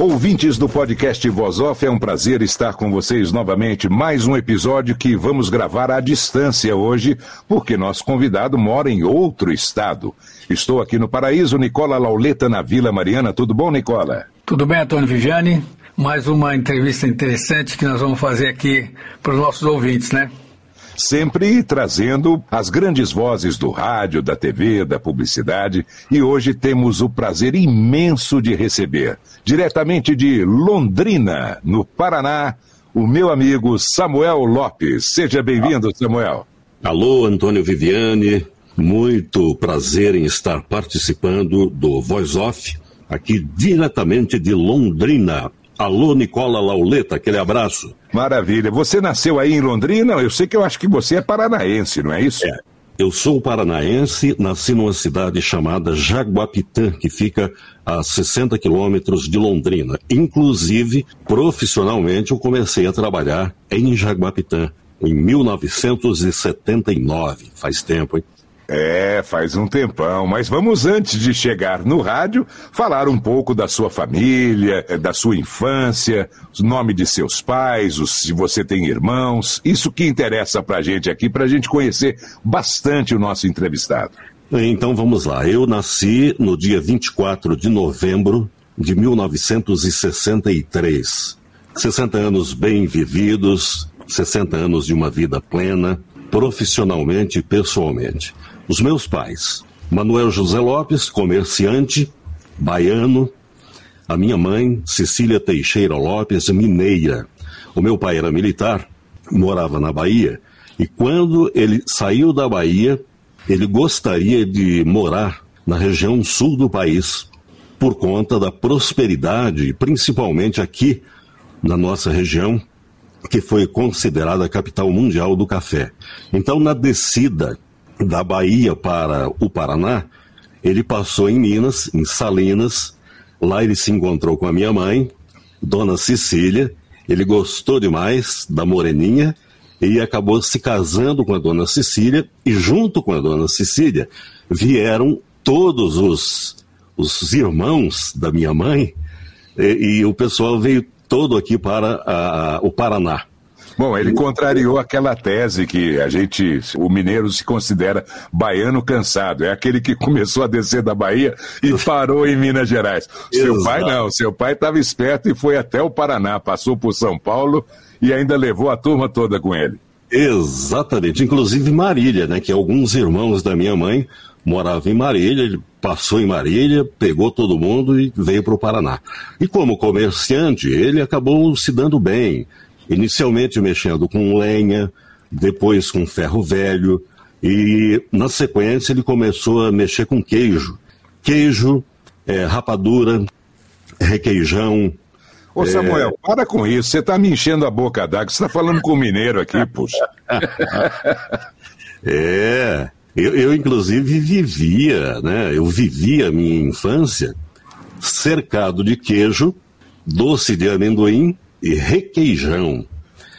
Ouvintes do podcast Voz Off, é um prazer estar com vocês novamente. Mais um episódio que vamos gravar à distância hoje, porque nosso convidado mora em outro estado. Estou aqui no Paraíso, Nicola Lauleta, na Vila Mariana. Tudo bom, Nicola? Tudo bem, Antônio Viviane? Mais uma entrevista interessante que nós vamos fazer aqui para os nossos ouvintes, né? Sempre trazendo as grandes vozes do rádio, da TV, da publicidade. E hoje temos o prazer imenso de receber, diretamente de Londrina, no Paraná, o meu amigo Samuel Lopes. Seja bem-vindo, Samuel. Alô, Antônio Viviane. Muito prazer em estar participando do Voice Off, aqui diretamente de Londrina, Alô, Nicola Lauleta, aquele abraço. Maravilha. Você nasceu aí em Londrina? Eu sei que eu acho que você é paranaense, não é isso? É. Eu sou paranaense, nasci numa cidade chamada Jaguapitã, que fica a 60 quilômetros de Londrina. Inclusive, profissionalmente, eu comecei a trabalhar em Jaguapitã em 1979. Faz tempo, hein? É, faz um tempão, mas vamos antes de chegar no rádio, falar um pouco da sua família, eh, da sua infância, o nome de seus pais, se você tem irmãos, isso que interessa pra gente aqui, pra gente conhecer bastante o nosso entrevistado. Então vamos lá, eu nasci no dia 24 de novembro de 1963. 60 anos bem vividos, 60 anos de uma vida plena, profissionalmente e pessoalmente. Os meus pais, Manuel José Lopes, comerciante, baiano. A minha mãe, Cecília Teixeira Lopes, mineira. O meu pai era militar, morava na Bahia, e quando ele saiu da Bahia, ele gostaria de morar na região sul do país, por conta da prosperidade, principalmente aqui na nossa região, que foi considerada a capital mundial do café. Então, na descida da Bahia para o Paraná, ele passou em Minas, em Salinas. Lá ele se encontrou com a minha mãe, Dona Cecília. Ele gostou demais da moreninha e acabou se casando com a Dona Cecília. E junto com a Dona Cecília vieram todos os, os irmãos da minha mãe e, e o pessoal veio todo aqui para a, o Paraná. Bom, ele contrariou aquela tese que a gente, o mineiro se considera baiano cansado. É aquele que começou a descer da Bahia e parou em Minas Gerais. Seu Exato. pai não, seu pai estava esperto e foi até o Paraná, passou por São Paulo e ainda levou a turma toda com ele. Exatamente, inclusive Marília, né? Que alguns irmãos da minha mãe moravam em Marília, ele passou em Marília, pegou todo mundo e veio para o Paraná. E como comerciante, ele acabou se dando bem inicialmente mexendo com lenha, depois com ferro velho, e na sequência ele começou a mexer com queijo. Queijo, é, rapadura, requeijão. Ô Samuel, é... para com isso, você está me enchendo a boca d'água, você está falando com o mineiro aqui, puxa. é, eu, eu inclusive vivia, né, eu vivia a minha infância cercado de queijo, doce de amendoim e requeijão.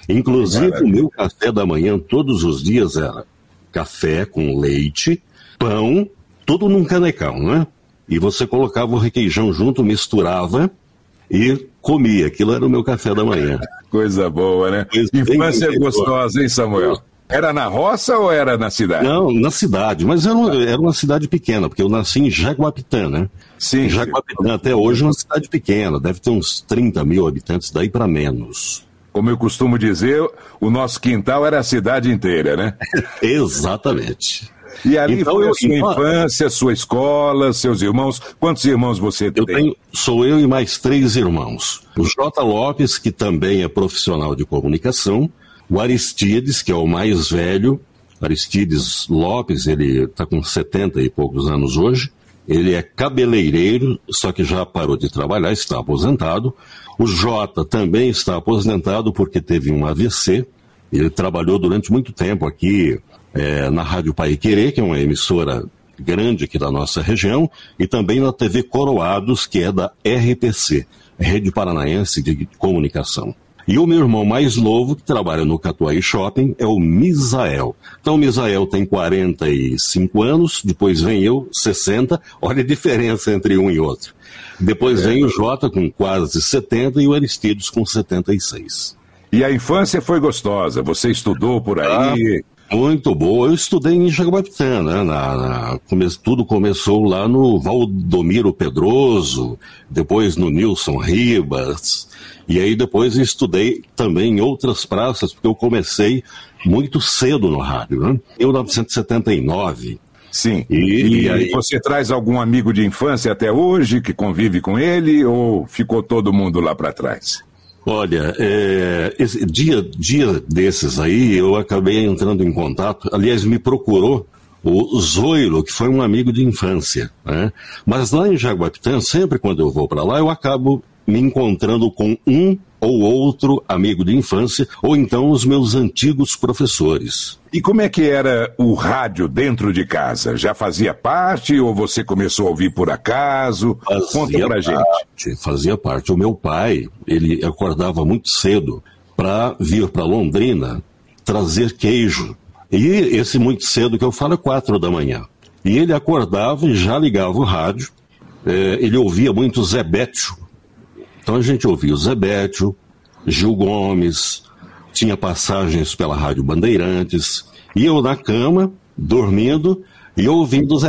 Inclusive, o meu café da manhã todos os dias era café com leite, pão, tudo num canecão, né? E você colocava o requeijão junto, misturava e comia. Aquilo era o meu café da manhã. Coisa boa, né? Infância gostosa, hein, Samuel? Era na roça ou era na cidade? Não, na cidade, mas era uma, era uma cidade pequena, porque eu nasci em Jaguapitã, né? Sim. Jaguapitã até hoje é uma cidade pequena, deve ter uns 30 mil habitantes, daí para menos. Como eu costumo dizer, o nosso quintal era a cidade inteira, né? Exatamente. E ali então, foi a sua então, infância, sua escola, seus irmãos. Quantos irmãos você eu tem? Tenho, sou eu e mais três irmãos. O J. Lopes, que também é profissional de comunicação. O Aristides, que é o mais velho. Aristides Lopes, ele está com 70 e poucos anos hoje. Ele é cabeleireiro, só que já parou de trabalhar, está aposentado. O Jota também está aposentado porque teve um AVC. Ele trabalhou durante muito tempo aqui é, na Rádio Pai Querer, que é uma emissora grande aqui da nossa região, e também na TV Coroados, que é da RPC, Rede Paranaense de Comunicação. E o meu irmão mais novo, que trabalha no Catuai Shopping, é o Misael. Então, o Misael tem 45 anos, depois vem eu, 60. Olha a diferença entre um e outro. Depois é. vem o Jota com quase 70 e o Aristides com 76. E a infância foi gostosa? Você estudou por aí? Ah, muito boa. Eu estudei em Jaguapitã, né? Na, na, come, tudo começou lá no Valdomiro Pedroso, depois no Nilson Ribas, e aí depois estudei também em outras praças, porque eu comecei muito cedo no rádio, né? Em 1979. Sim. E, e, e aí... você traz algum amigo de infância até hoje que convive com ele ou ficou todo mundo lá para trás? Olha, é, esse, dia, dia desses aí eu acabei entrando em contato, aliás, me procurou o Zoilo, que foi um amigo de infância. Né? Mas lá em Jaguapitã, sempre quando eu vou para lá, eu acabo me encontrando com um ou outro amigo de infância, ou então os meus antigos professores. E como é que era o rádio dentro de casa? Já fazia parte ou você começou a ouvir por acaso? Fazia Conta pra parte, gente. Fazia parte. O meu pai, ele acordava muito cedo para vir para Londrina trazer queijo. E esse muito cedo que eu falo é quatro da manhã. E ele acordava e já ligava o rádio. É, ele ouvia muito Zé Bétio, então a gente ouvia o Zebétio, Gil Gomes, tinha passagens pela Rádio Bandeirantes, e eu na cama, dormindo, e ouvindo o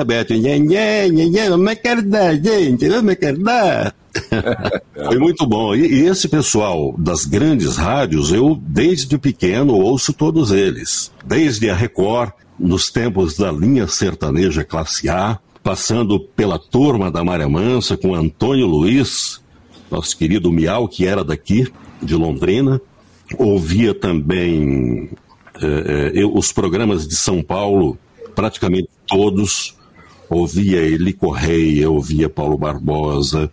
nhê, não me quer dar, gente, não me quer dar. Foi muito bom. E, e, esse pessoal das grandes rádios, eu desde pequeno ouço todos eles. Desde a Record, nos tempos da linha sertaneja classe A, passando pela turma da Maria Mansa com Antônio Luiz, nosso querido Miau, que era daqui, de Londrina. Ouvia também é, eu, os programas de São Paulo, praticamente todos. Ouvia Eli Correia, ouvia Paulo Barbosa,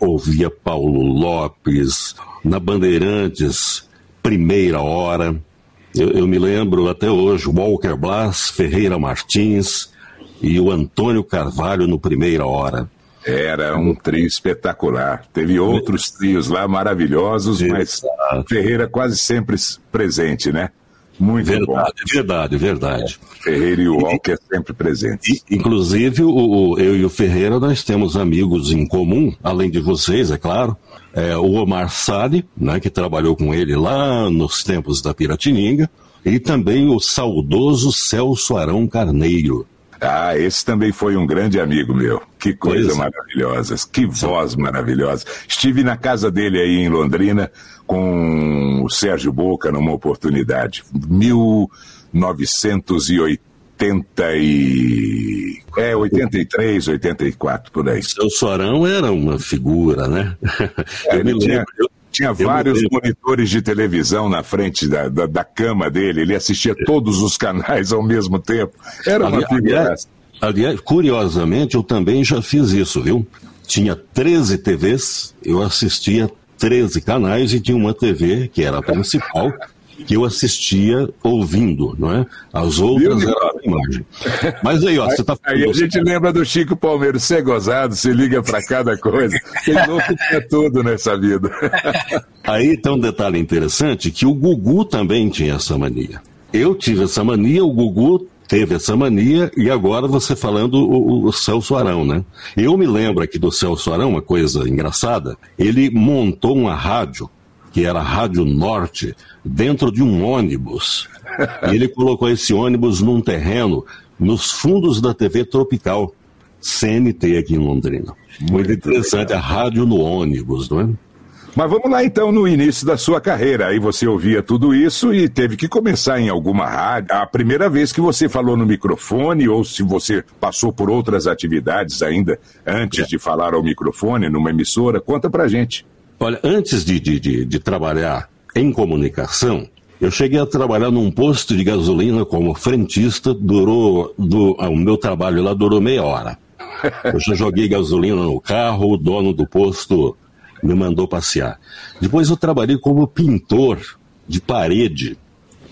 ouvia Paulo Lopes. Na Bandeirantes, Primeira Hora. Eu, eu me lembro até hoje, Walker Blas, Ferreira Martins e o Antônio Carvalho no Primeira Hora. Era um trio espetacular. Teve outros trios lá maravilhosos, mas Ferreira quase sempre presente, né? Muito verdade, bom. Verdade, verdade. Ferreira e o Walker sempre presentes. inclusive, o, eu e o Ferreira, nós temos amigos em comum, além de vocês, é claro. É, o Omar Sade, né, que trabalhou com ele lá nos tempos da Piratininga, e também o saudoso Celso Arão Carneiro. Ah, esse também foi um grande amigo meu. Que coisa pois. maravilhosa, que voz maravilhosa. Estive na casa dele aí em Londrina com o Sérgio Boca numa oportunidade. 1980 e... É, 83, 84, por aí. Seu Sorão era uma figura, né? É, eu me lembro. Tinha... Tinha eu vários monitores de televisão na frente da, da, da, cama dele, ele assistia todos os canais ao mesmo tempo. Era uma aliás, aliás, curiosamente, eu também já fiz isso, viu? Tinha 13 TVs, eu assistia 13 canais e tinha uma TV, que era a principal, que eu assistia ouvindo, não é? As outras eram a imagem. Mas aí, ó, você tá falando. Aí a gente lembra do Chico Palmeiro, ser gozado, se liga para cada coisa. Tem louco é tudo nessa vida. Aí tem um detalhe interessante que o Gugu também tinha essa mania. Eu tive essa mania, o Gugu teve essa mania e agora você falando o, o, Celso Arão, né? Eu me lembro aqui do Celso Arão, uma coisa engraçada, ele montou uma rádio que era a Rádio Norte, dentro de um ônibus. E ele colocou esse ônibus num terreno nos fundos da TV Tropical, CNT aqui em Londrina. Muito, Muito interessante, legal. a rádio no ônibus, não é? Mas vamos lá então no início da sua carreira. Aí você ouvia tudo isso e teve que começar em alguma rádio. A primeira vez que você falou no microfone, ou se você passou por outras atividades ainda antes de falar ao microfone numa emissora, conta pra gente. Olha, antes de, de, de, de trabalhar em comunicação, eu cheguei a trabalhar num posto de gasolina como frentista, durou, do, ah, o meu trabalho lá durou meia hora. Eu já joguei gasolina no carro, o dono do posto me mandou passear. Depois eu trabalhei como pintor de parede.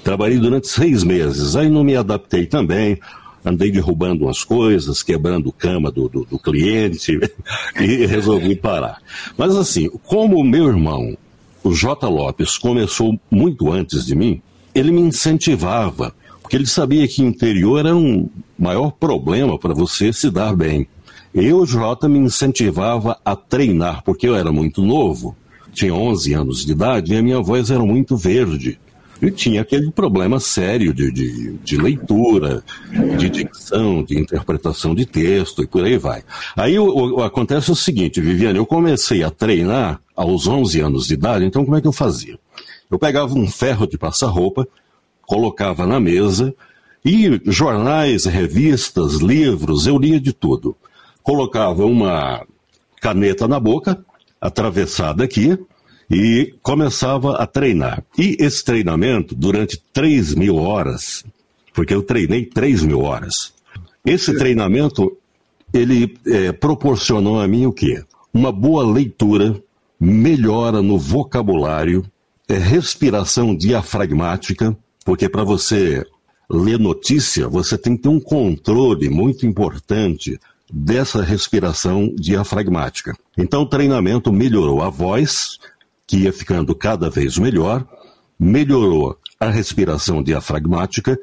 Trabalhei durante seis meses. Aí não me adaptei também. Andei derrubando umas coisas, quebrando cama do, do, do cliente e resolvi parar. Mas assim, como o meu irmão, o J. Lopes, começou muito antes de mim, ele me incentivava, porque ele sabia que interior era um maior problema para você se dar bem. Eu, Jota, me incentivava a treinar, porque eu era muito novo, tinha 11 anos de idade e a minha voz era muito verde. E tinha aquele problema sério de, de, de leitura, de dicção, de interpretação de texto e por aí vai. Aí o, o, acontece o seguinte, Viviane, eu comecei a treinar aos 11 anos de idade, então como é que eu fazia? Eu pegava um ferro de passar roupa, colocava na mesa e jornais, revistas, livros, eu lia de tudo colocava uma caneta na boca, atravessada aqui, e começava a treinar. E esse treinamento, durante 3 mil horas, porque eu treinei 3 mil horas, esse treinamento, ele é, proporcionou a mim o quê? Uma boa leitura, melhora no vocabulário, é, respiração diafragmática, porque para você ler notícia, você tem que ter um controle muito importante dessa respiração diafragmática. Então, o treinamento melhorou a voz, que ia ficando cada vez melhor, melhorou a respiração diafragmática,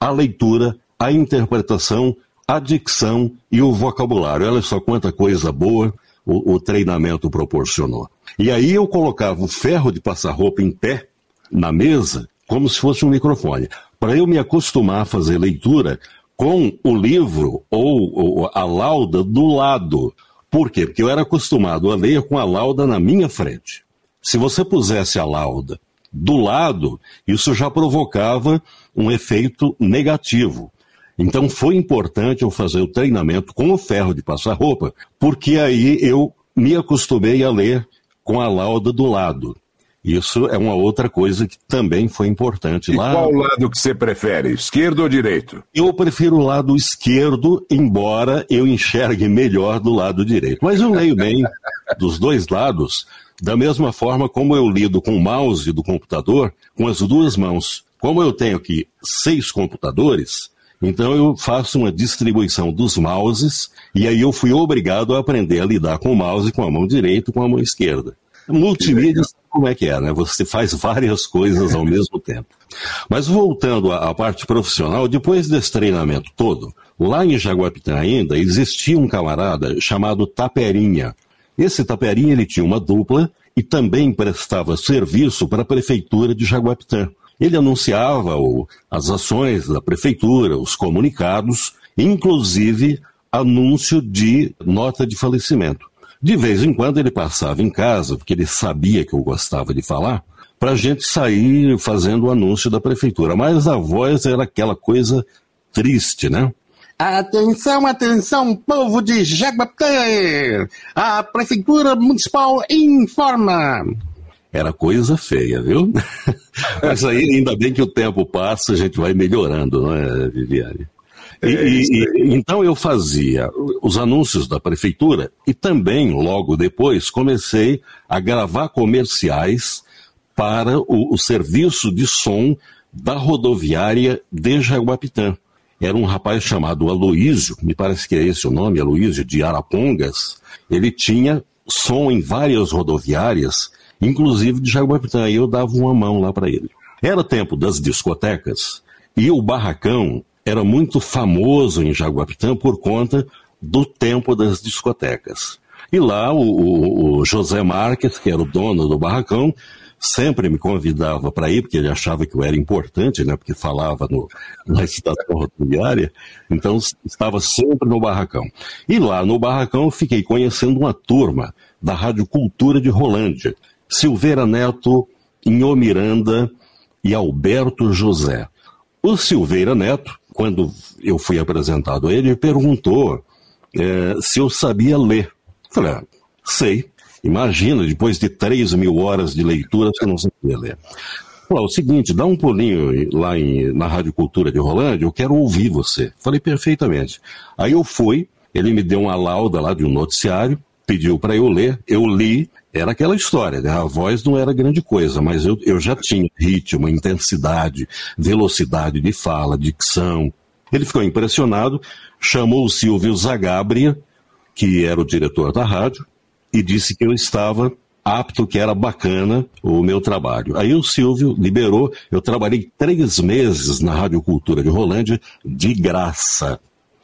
a leitura, a interpretação, a dicção e o vocabulário. Olha só quanta coisa boa o, o treinamento proporcionou. E aí eu colocava o ferro de passar roupa em pé na mesa, como se fosse um microfone. Para eu me acostumar a fazer leitura, com o livro ou, ou a lauda do lado. Por quê? Porque eu era acostumado a ler com a lauda na minha frente. Se você pusesse a lauda do lado, isso já provocava um efeito negativo. Então foi importante eu fazer o treinamento com o ferro de passar roupa, porque aí eu me acostumei a ler com a lauda do lado. Isso é uma outra coisa que também foi importante e lá. Qual lado que você prefere, esquerdo ou direito? Eu prefiro o lado esquerdo, embora eu enxergue melhor do lado direito. Mas eu leio bem dos dois lados, da mesma forma como eu lido com o mouse do computador com as duas mãos. Como eu tenho aqui seis computadores, então eu faço uma distribuição dos mouses e aí eu fui obrigado a aprender a lidar com o mouse com a mão direita e com a mão esquerda. Multimídia como é que é, né? Você faz várias coisas ao mesmo tempo. Mas voltando à, à parte profissional, depois desse treinamento todo, lá em Jaguapitã ainda existia um camarada chamado Taperinha. Esse Taperinha ele tinha uma dupla e também prestava serviço para a prefeitura de Jaguapitã. Ele anunciava o, as ações da prefeitura, os comunicados, inclusive anúncio de nota de falecimento. De vez em quando ele passava em casa, porque ele sabia que eu gostava de falar, para a gente sair fazendo o anúncio da prefeitura. Mas a voz era aquela coisa triste, né? Atenção, atenção, povo de Jaguapé! A Prefeitura Municipal informa! Era coisa feia, viu? Mas aí, ainda bem que o tempo passa, a gente vai melhorando, não é, Viviane? E, é e, então eu fazia os anúncios da prefeitura e também, logo depois, comecei a gravar comerciais para o, o serviço de som da rodoviária de Jaguapitã. Era um rapaz chamado Aloísio, me parece que é esse o nome, Aloísio de Arapongas. Ele tinha som em várias rodoviárias, inclusive de Jaguapitã, e eu dava uma mão lá para ele. Era tempo das discotecas, e o barracão era muito famoso em Jaguapitã por conta do tempo das discotecas. E lá o, o, o José Marques, que era o dono do barracão, sempre me convidava para ir, porque ele achava que eu era importante, né, porque falava no, na estação rodoviária, então estava sempre no barracão. E lá no barracão eu fiquei conhecendo uma turma da Rádio Cultura de Rolândia, Silveira Neto, Inho Miranda e Alberto José. O Silveira Neto, quando eu fui apresentado a ele, perguntou é, se eu sabia ler. Falei, ah, sei. Imagina, depois de 3 mil horas de leitura, você não sabia ler. Falei, o seguinte, dá um pulinho lá em, na Rádio Cultura de Rolândia, eu quero ouvir você. Falei, perfeitamente. Aí eu fui, ele me deu uma lauda lá de um noticiário, pediu para eu ler, eu li, era aquela história, né? a voz não era grande coisa, mas eu, eu já tinha ritmo, intensidade, velocidade de fala, dicção. Ele ficou impressionado, chamou o Silvio Zagabria, que era o diretor da rádio, e disse que eu estava apto, que era bacana o meu trabalho. Aí o Silvio liberou, eu trabalhei três meses na Rádio Cultura de Rolândia de graça.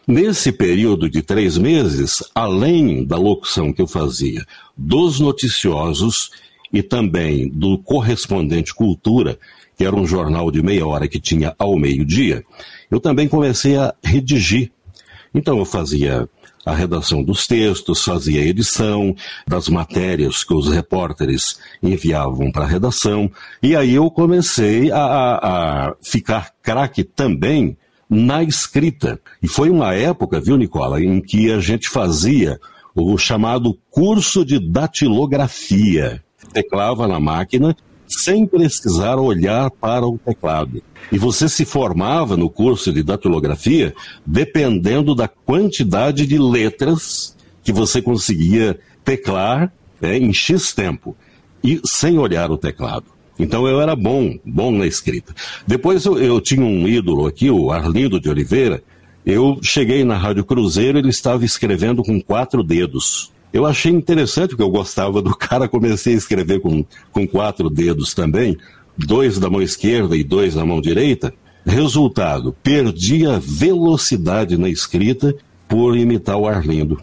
Nesse período de três meses, além da locução que eu fazia dos noticiosos e também do correspondente Cultura, que era um jornal de meia hora que tinha ao meio-dia, eu também comecei a redigir. Então eu fazia a redação dos textos, fazia a edição das matérias que os repórteres enviavam para a redação, e aí eu comecei a, a, a ficar craque também na escrita. E foi uma época, viu, Nicola, em que a gente fazia o chamado curso de datilografia. Teclava na máquina sem precisar olhar para o teclado. E você se formava no curso de datilografia dependendo da quantidade de letras que você conseguia teclar né, em X tempo e sem olhar o teclado. Então eu era bom, bom na escrita. Depois eu, eu tinha um ídolo aqui, o Arlindo de Oliveira. Eu cheguei na Rádio Cruzeiro, ele estava escrevendo com quatro dedos. Eu achei interessante, porque eu gostava do cara, comecei a escrever com, com quatro dedos também, dois da mão esquerda e dois na mão direita. Resultado, perdi a velocidade na escrita por imitar o Arlindo.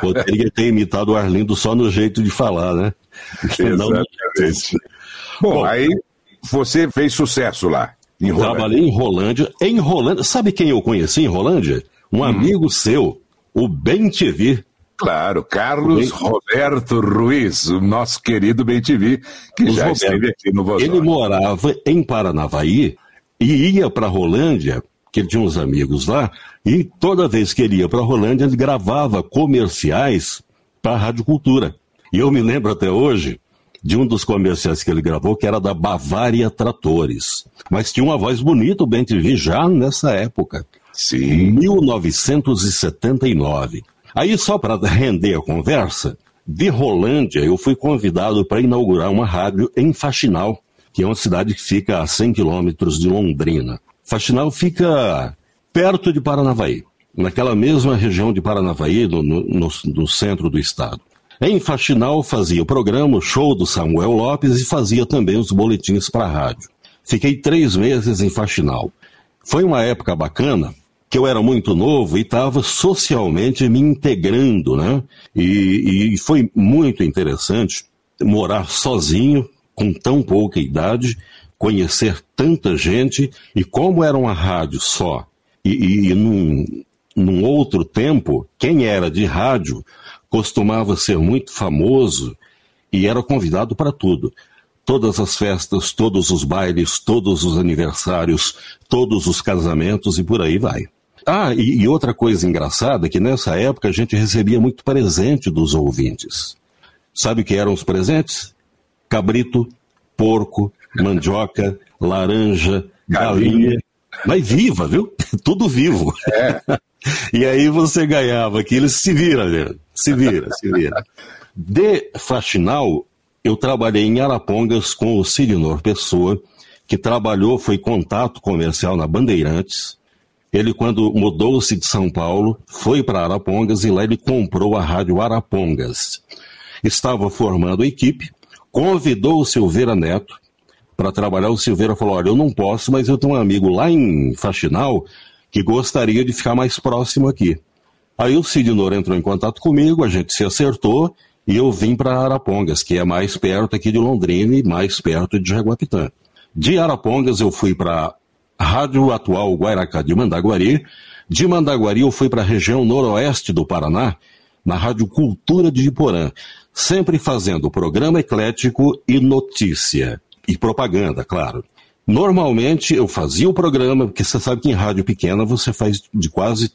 Poderia ter imitado o Arlindo só no jeito de falar, né? Exatamente. Bom, Bom, aí você fez sucesso lá. Em Trabalhei em Rolândia. Em Rolândia, sabe quem eu conheci em Rolândia? Um hum. amigo seu, o Ben TV. Claro, Carlos Roberto Ruiz, o nosso querido TV, que já Roberto, esteve aqui no Vozão. Ele morava em Paranavaí e ia para Rolândia, que ele tinha uns amigos lá, e toda vez que ele ia para Rolândia, ele gravava comerciais para a Rádio Cultura. E eu me lembro até hoje de um dos comerciais que ele gravou, que era da Bavária Tratores. Mas tinha uma voz bonita, o Ben TV, já nessa época. Sim. 1979. Aí, só para render a conversa, de Rolândia eu fui convidado para inaugurar uma rádio em Faxinal, que é uma cidade que fica a 100 quilômetros de Londrina. Faxinal fica perto de Paranavaí, naquela mesma região de Paranavaí, no, no, no centro do estado. Em Faxinal fazia o programa, o show do Samuel Lopes e fazia também os boletins para a rádio. Fiquei três meses em Faxinal. Foi uma época bacana, que eu era muito novo e estava socialmente me integrando, né? E, e foi muito interessante morar sozinho, com tão pouca idade, conhecer tanta gente e como era uma rádio só. E, e, e num, num outro tempo, quem era de rádio costumava ser muito famoso e era convidado para tudo. Todas as festas, todos os bailes, todos os aniversários, todos os casamentos e por aí vai. Ah, e, e outra coisa engraçada é que nessa época a gente recebia muito presente dos ouvintes. Sabe o que eram os presentes? Cabrito, porco, mandioca, laranja, galinha. Mas viva, viu? Tudo vivo. É. e aí você ganhava aquilo, se vira, né? Se vira, se vira. De faxinal, eu trabalhei em Arapongas com o Sirinor Pessoa, que trabalhou, foi contato comercial na Bandeirantes. Ele, quando mudou-se de São Paulo, foi para Arapongas e lá ele comprou a rádio Arapongas. Estava formando a equipe, convidou o Silveira Neto para trabalhar. O Silveira falou: Olha, eu não posso, mas eu tenho um amigo lá em Faxinal que gostaria de ficar mais próximo aqui. Aí o Cid entrou em contato comigo, a gente se acertou e eu vim para Arapongas, que é mais perto aqui de Londrina e mais perto de Jaguapitã. De Arapongas eu fui para Rádio Atual Guairacá de Mandaguari. De Mandaguari eu fui para a região noroeste do Paraná, na Rádio Cultura de Iporã, sempre fazendo programa eclético e notícia. E propaganda, claro. Normalmente eu fazia o programa, porque você sabe que em rádio pequena você faz de quase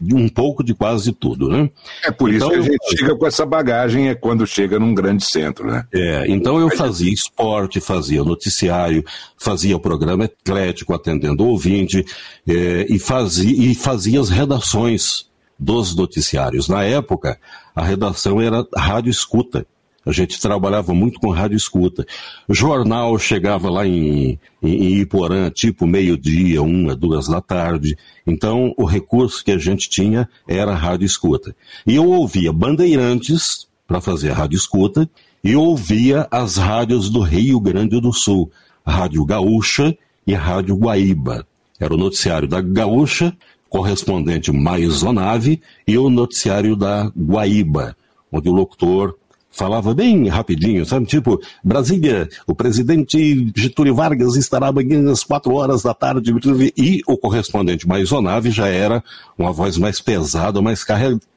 um pouco de quase tudo, né? É por então, isso que a gente chega com essa bagagem é quando chega num grande centro, né? É, então eu fazia esporte, fazia noticiário, fazia o programa eclético atendendo ouvinte é, e, fazia, e fazia as redações dos noticiários. Na época, a redação era rádio escuta. A gente trabalhava muito com rádio escuta. O jornal chegava lá em, em, em Iporã, tipo meio-dia, uma, duas da tarde. Então, o recurso que a gente tinha era rádio escuta. E eu ouvia Bandeirantes para fazer rádio escuta e ouvia as rádios do Rio Grande do Sul, a Rádio Gaúcha e a Rádio Guaíba. Era o noticiário da Gaúcha, correspondente Maisonave, e o noticiário da Guaíba, onde o locutor falava bem rapidinho, sabe? Tipo, Brasília, o presidente Getúlio Vargas estará amanhã às quatro horas da tarde. E o correspondente Maisonave já era uma voz mais pesada, mais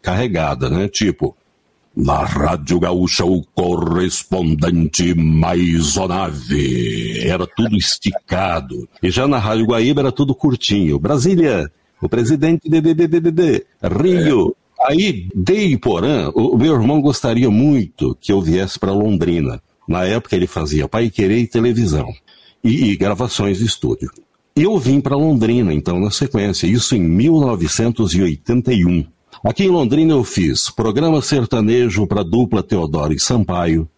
carregada, né? Tipo, na Rádio Gaúcha, o correspondente Maisonave. Era tudo esticado. E já na Rádio Guaíba era tudo curtinho. Brasília, o presidente de, de, de, de, de Rio, Aí, de Iporã, o meu irmão gostaria muito que eu viesse para Londrina. Na época ele fazia Pai Querer e televisão. E, e gravações de estúdio. Eu vim para Londrina, então, na sequência, isso em 1981. Aqui em Londrina eu fiz programa sertanejo para dupla Teodoro e Sampaio,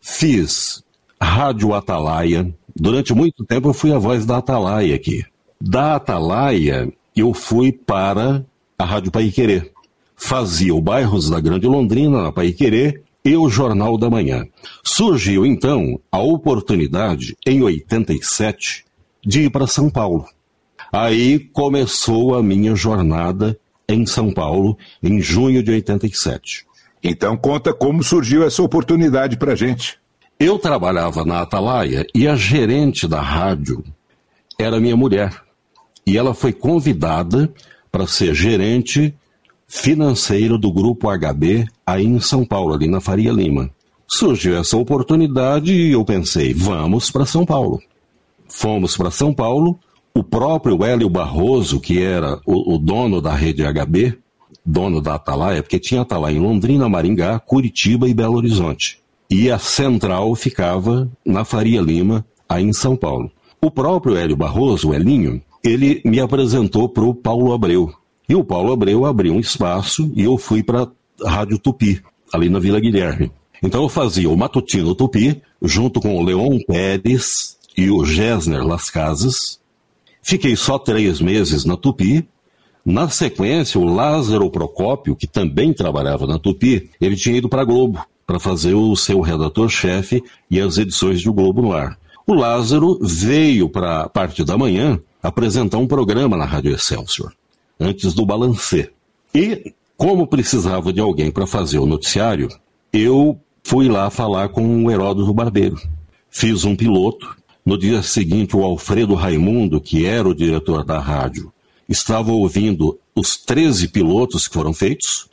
fiz Rádio Atalaia. Durante muito tempo eu fui a voz da Atalaia aqui. Da Atalaia eu fui para a Rádio Pai Querer fazia o Bairros da Grande Londrina, na Paiquerê, e o Jornal da Manhã. Surgiu então a oportunidade, em 87, de ir para São Paulo. Aí começou a minha jornada em São Paulo, em junho de 87. Então conta como surgiu essa oportunidade para gente. Eu trabalhava na Atalaia e a gerente da rádio era minha mulher. E ela foi convidada para ser gerente financeiro do Grupo HB aí em São Paulo, ali na Faria Lima. Surgiu essa oportunidade e eu pensei, vamos para São Paulo. Fomos para São Paulo, o próprio Hélio Barroso, que era o, o, dono da rede HB, dono da Atalaia, porque tinha Atalaia em Londrina, Maringá, Curitiba e Belo Horizonte. E a central ficava na Faria Lima, aí em São Paulo. O próprio Hélio Barroso, o Elinho, ele me apresentou para o Paulo Abreu, e o Paulo Abreu abriu um espaço e eu fui para a Rádio Tupi, ali na Vila Guilherme. Então eu fazia o Matutino Tupi, junto com o Leon Pérez e o Gessner Las Casas. Fiquei só três meses na Tupi. Na sequência, o Lázaro Procópio, que também trabalhava na Tupi, ele tinha ido para Globo para fazer o seu redator-chefe e as edições do Globo no ar. O Lázaro veio para a parte da manhã apresentar um programa na Rádio Excelsior antes do balancê. E, como precisava de alguém para fazer o noticiário, eu fui lá falar com o Heródoto Barbeiro. Fiz um piloto. No dia seguinte, o Alfredo Raimundo, que era o diretor da rádio, estava ouvindo os 13 pilotos que foram feitos.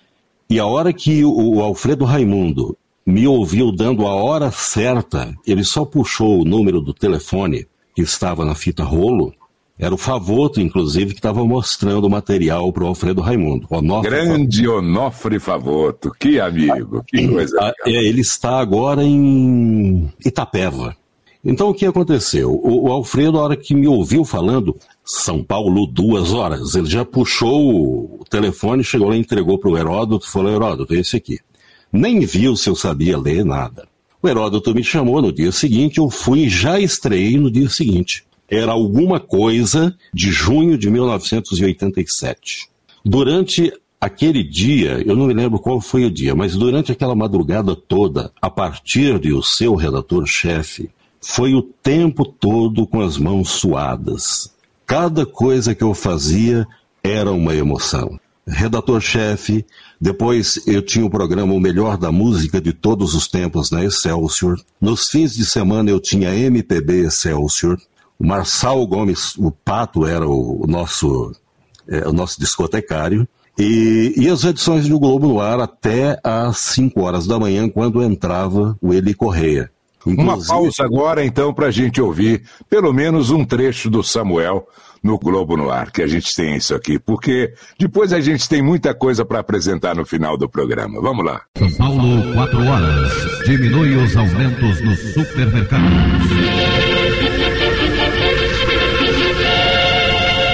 E a hora que o Alfredo Raimundo me ouviu dando a hora certa, ele só puxou o número do telefone que estava na fita rolo era o Favoto, inclusive, que estava mostrando o material para o Alfredo Raimundo. Onofre Grande Favoto. Onofre Favoto, que amigo, que coisa. Ah, é, ele está agora em Itapeva. Então o que aconteceu? O, o, Alfredo, na hora que me ouviu falando, São Paulo, duas horas, ele já puxou o telefone, chegou lá, entregou para o Heródoto e falou: Heródoto, esse aqui. Nem viu se eu sabia ler nada. O Heródoto me chamou no dia seguinte, eu fui e já estreiei no dia seguinte era alguma coisa de junho de 1987. Durante aquele dia, eu não me lembro qual foi o dia, mas durante aquela madrugada toda, a partir de o seu redator-chefe, foi o tempo todo com as mãos suadas. Cada coisa que eu fazia era uma emoção. Redator-chefe, depois eu tinha o programa O Melhor da Música de Todos os Tempos na Excelsior. Nos fins de semana eu tinha MPB Excelsior. O Marçal Gomes, o Pato, era o nosso, é, o nosso discotecário. E, e as edições do Globo no ar até às 5 horas da manhã, quando entrava o Eli Correia. Inclusive... Uma pausa agora, então, para a gente ouvir pelo menos um trecho do Samuel no Globo no Ar, que a gente tem isso aqui, porque depois a gente tem muita coisa para apresentar no final do programa. Vamos lá. São Paulo, 4 horas. Diminui os aumentos nos supermercados.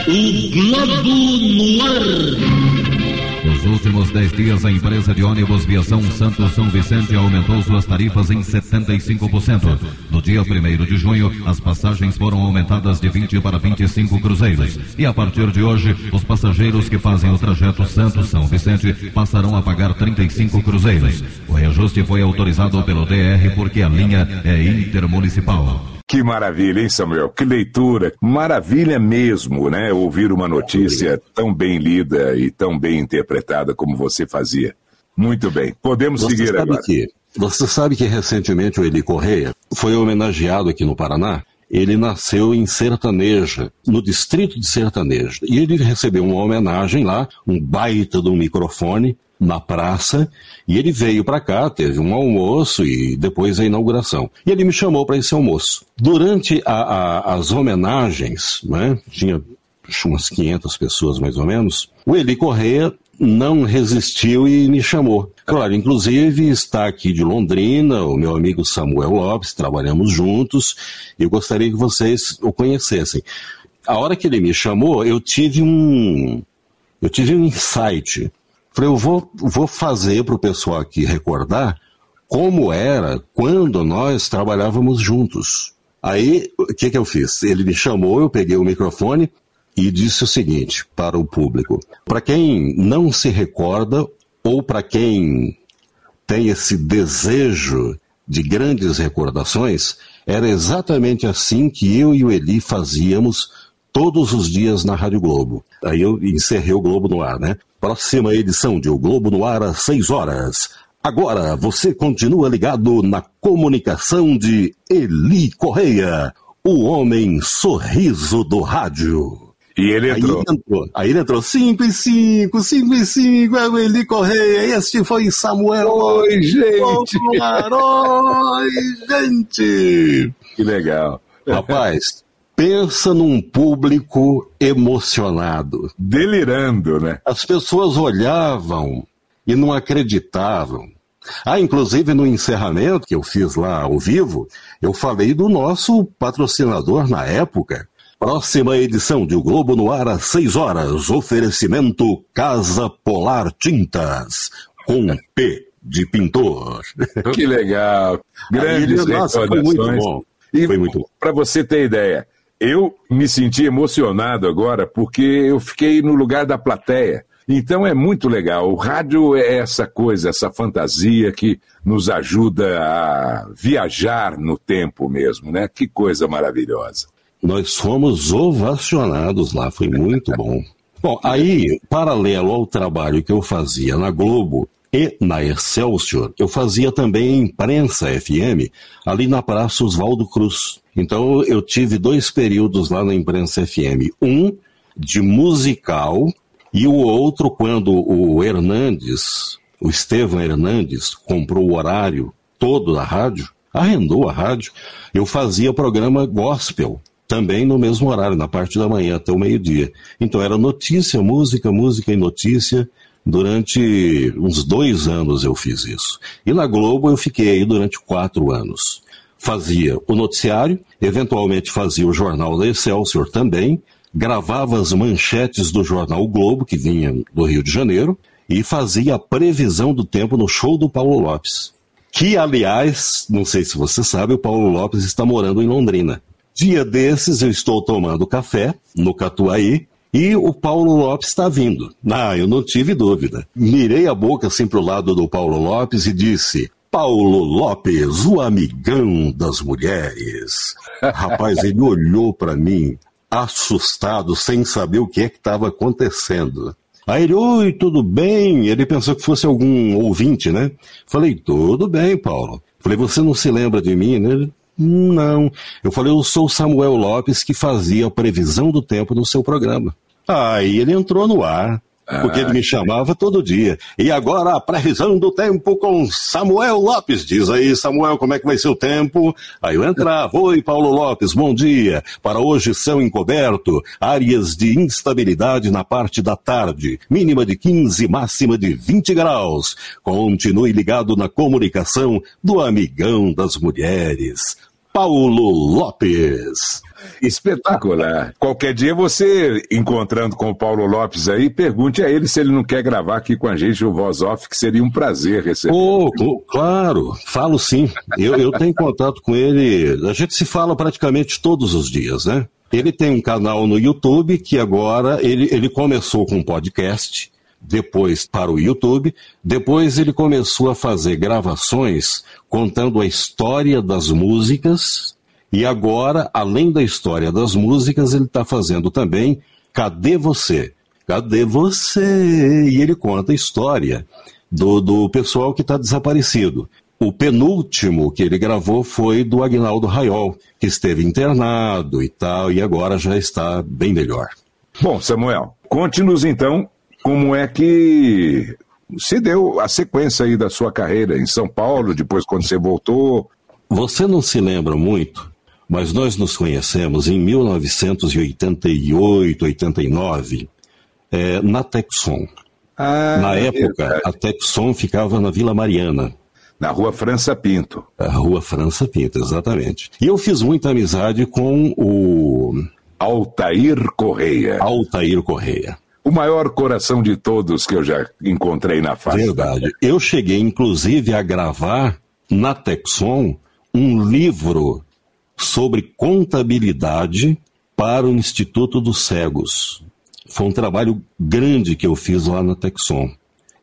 O Globo no Ar. Últimos 10 dias, a empresa de ônibus Viação Santo São Vicente aumentou suas tarifas em 75%. No dia 1 de junho, as passagens foram aumentadas de 20 para 25 cruzeiros. E a partir de hoje, os passageiros que fazem o trajeto Santo São Vicente passarão a pagar 35 cruzeiros. O reajuste foi autorizado pelo DR porque a linha é intermunicipal. Que maravilha, hein, Samuel? Que leitura. Maravilha mesmo, né? Ouvir uma notícia tão bem lida e tão bem interpretada como você fazia. Muito bem. Podemos você seguir agora. Que, você sabe que recentemente o Eli Correia foi homenageado aqui no Paraná? Ele nasceu em Sertaneja, no distrito de Sertaneja. E ele recebeu uma homenagem lá, um baita de um microfone, na praça e ele veio para cá, teve um almoço e depois a inauguração. E ele me chamou para esse almoço. Durante a, a, as homenagens, né, tinha umas 500 pessoas mais ou menos, o Eli Correia não resistiu e me chamou. Claro, inclusive está aqui de Londrina o meu amigo Samuel Lopes, trabalhamos juntos, eu gostaria que vocês o conhecessem. A hora que ele me chamou, eu tive um eu tive um insight Falei, eu vou, vou fazer para o pessoal aqui recordar como era quando nós trabalhávamos juntos. Aí, o que, que eu fiz? Ele me chamou, eu peguei o microfone e disse o seguinte para o público: para quem não se recorda ou para quem tem esse desejo de grandes recordações, era exatamente assim que eu e o Eli fazíamos todos os dias na Rádio Globo. Aí eu encerrei o Globo no ar, né? Próxima edição de O Globo no Ar às 6 horas. Agora você continua ligado na comunicação de Eli Correia, o homem sorriso do rádio. E ele entrou. Aí ele entrou, aí ele entrou 5 e 5, 5 e 5, é o Eli Correia, este foi Samuel. Oi, gente! Oi, gente! Que legal. Rapaz, Pensa num público emocionado. Delirando, né? As pessoas olhavam e não acreditavam. Ah, inclusive no encerramento que eu fiz lá ao vivo, eu falei do nosso patrocinador na época. Próxima edição de O Globo no Ar às 6 horas. Oferecimento Casa Polar Tintas. Com P de pintor. Que legal. Grandes Aí, nossa, foi muito bom. E foi muito bom. Para você ter ideia, eu me senti emocionado agora porque eu fiquei no lugar da plateia. Então é muito legal. O rádio é essa coisa, essa fantasia que nos ajuda a viajar no tempo mesmo, né? Que coisa maravilhosa. Nós fomos ovacionados lá, foi muito bom. Bom, aí, paralelo ao trabalho que eu fazia na Globo, e na Excelsior, eu fazia também imprensa FM, ali na Praça Oswaldo Cruz. Então eu tive dois períodos lá na imprensa FM. Um de musical e o outro quando o Hernandes, o Estevam Hernandes, comprou o horário todo da rádio, arrendou a rádio, eu fazia programa gospel também no mesmo horário, na parte da manhã até o meio-dia. Então era notícia, música, música e notícia. Durante uns dois anos eu fiz isso. E na Globo eu fiquei aí durante quatro anos. Fazia o noticiário, eventualmente fazia o jornal da Excelsior também, gravava as manchetes do jornal o Globo, que vinha do Rio de Janeiro, e fazia a previsão do tempo no show do Paulo Lopes. Que, aliás, não sei se você sabe, o Paulo Lopes está morando em Londrina. Dia desses eu estou tomando café no Catuaí e o Paulo Lopes está vindo. Ah, eu não tive dúvida. Mirei a boca assim para o lado do Paulo Lopes e disse: Paulo Lopes, o amigão das mulheres. Rapaz, ele olhou para mim, assustado, sem saber o que é que estava acontecendo. Aí ele, oi, tudo bem? Ele pensou que fosse algum ouvinte, né? Falei, tudo bem, Paulo. Falei, você não se lembra de mim, né? Não. Eu falei, eu sou o Samuel Lopes que fazia a previsão do tempo no seu programa. Aí ele entrou no ar. porque ele me chamava todo dia. E agora a previsão do tempo com Samuel Lopes. Diz aí, Samuel, como é que vai ser o tempo? Aí eu entrava. Oi, Paulo Lopes, bom dia. Para hoje, céu encoberto, áreas de instabilidade na parte da tarde, mínima de 15, máxima de 20 graus. Continue ligado na comunicação do amigão das mulheres. Paulo Lopes. Espetacular. Qualquer dia você, encontrando com o Paulo Lopes aí, pergunte a ele se ele não quer gravar aqui com a gente o Voz Off, que seria um prazer receber. Oh, oh, claro, falo sim. Eu, eu tenho contato com ele, a gente se fala praticamente todos os dias, né? Ele tem um canal no YouTube que agora ele, ele começou com um podcast, depois para o YouTube, depois ele começou a fazer gravações contando a história das músicas, e agora, além da história das músicas, ele está fazendo também Cadê Você? Cadê Você? E ele conta a história do, do pessoal que está desaparecido. O penúltimo que ele gravou foi do Agnaldo Raiol, que esteve internado e tal, e agora já está bem melhor. Bom, Samuel, conte-nos então como é que se deu a sequência aí da sua carreira em São Paulo, depois quando você voltou. Você não se lembra muito, mas nós nos conhecemos em 1988, 89, é, na Texon. Ah, na é época, verdade. a Texon ficava na Vila Mariana. Na rua França Pinto. A rua França Pinto, exatamente. E eu fiz muita amizade com o. Altair Correia. Altair Correia o maior coração de todos que eu já encontrei na face. Verdade. Eu cheguei, inclusive, a gravar na Texon um livro sobre contabilidade para o Instituto dos Cegos. Foi um trabalho grande que eu fiz lá na Texon.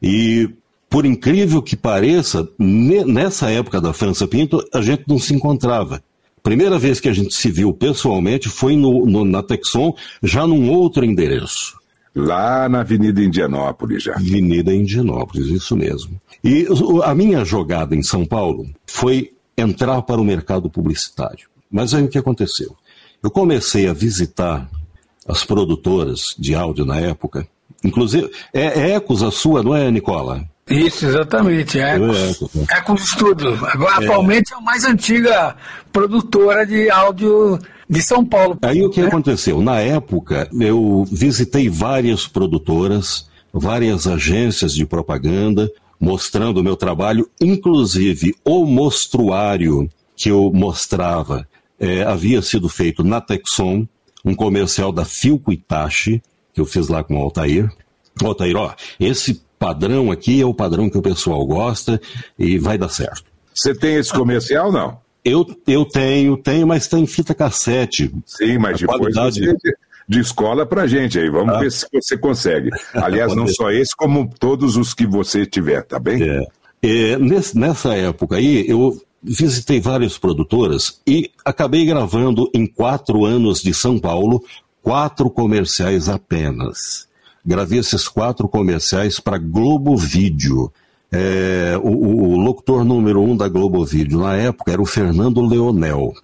E, por incrível que pareça, nessa época da França Pinto, a gente não se encontrava. Primeira vez que a gente se viu pessoalmente foi no, no, na Texon, já num outro endereço. Lá na Avenida Indianópolis já. Avenida Indianópolis, isso mesmo. E a minha jogada em São Paulo foi entrar para o mercado publicitário. Mas aí o que aconteceu? Eu comecei a visitar as produtoras de áudio na época. Inclusive, é, é Ecos a sua, não é, Nicola? Isso, exatamente. É Ecos, é Ecos Studio. Agora, é. Atualmente é a mais antiga produtora de áudio de São Paulo. Aí o que é. aconteceu? Na época, eu visitei várias produtoras, várias agências de propaganda, mostrando o meu trabalho, inclusive o mostruário que eu mostrava é, havia sido feito na Texon, um comercial da Filco Itachi, que eu fiz lá com o Altair. Altair, ó, esse padrão aqui é o padrão que o pessoal gosta e vai dar certo. Você tem esse comercial, não? Eu, eu tenho, tenho, mas tem fita cassete. Sim, mas depois qualidade... você de escola pra gente aí. Vamos ah. ver se você consegue. Aliás, não só esse, como todos os que você tiver, tá bem? É. É, nesse, nessa época aí, eu visitei várias produtoras e acabei gravando em quatro anos de São Paulo quatro comerciais apenas. Gravei esses quatro comerciais para Globo Vídeo. É, o, o, locutor número um da Globo Vídeo na época era o Fernando Leonel.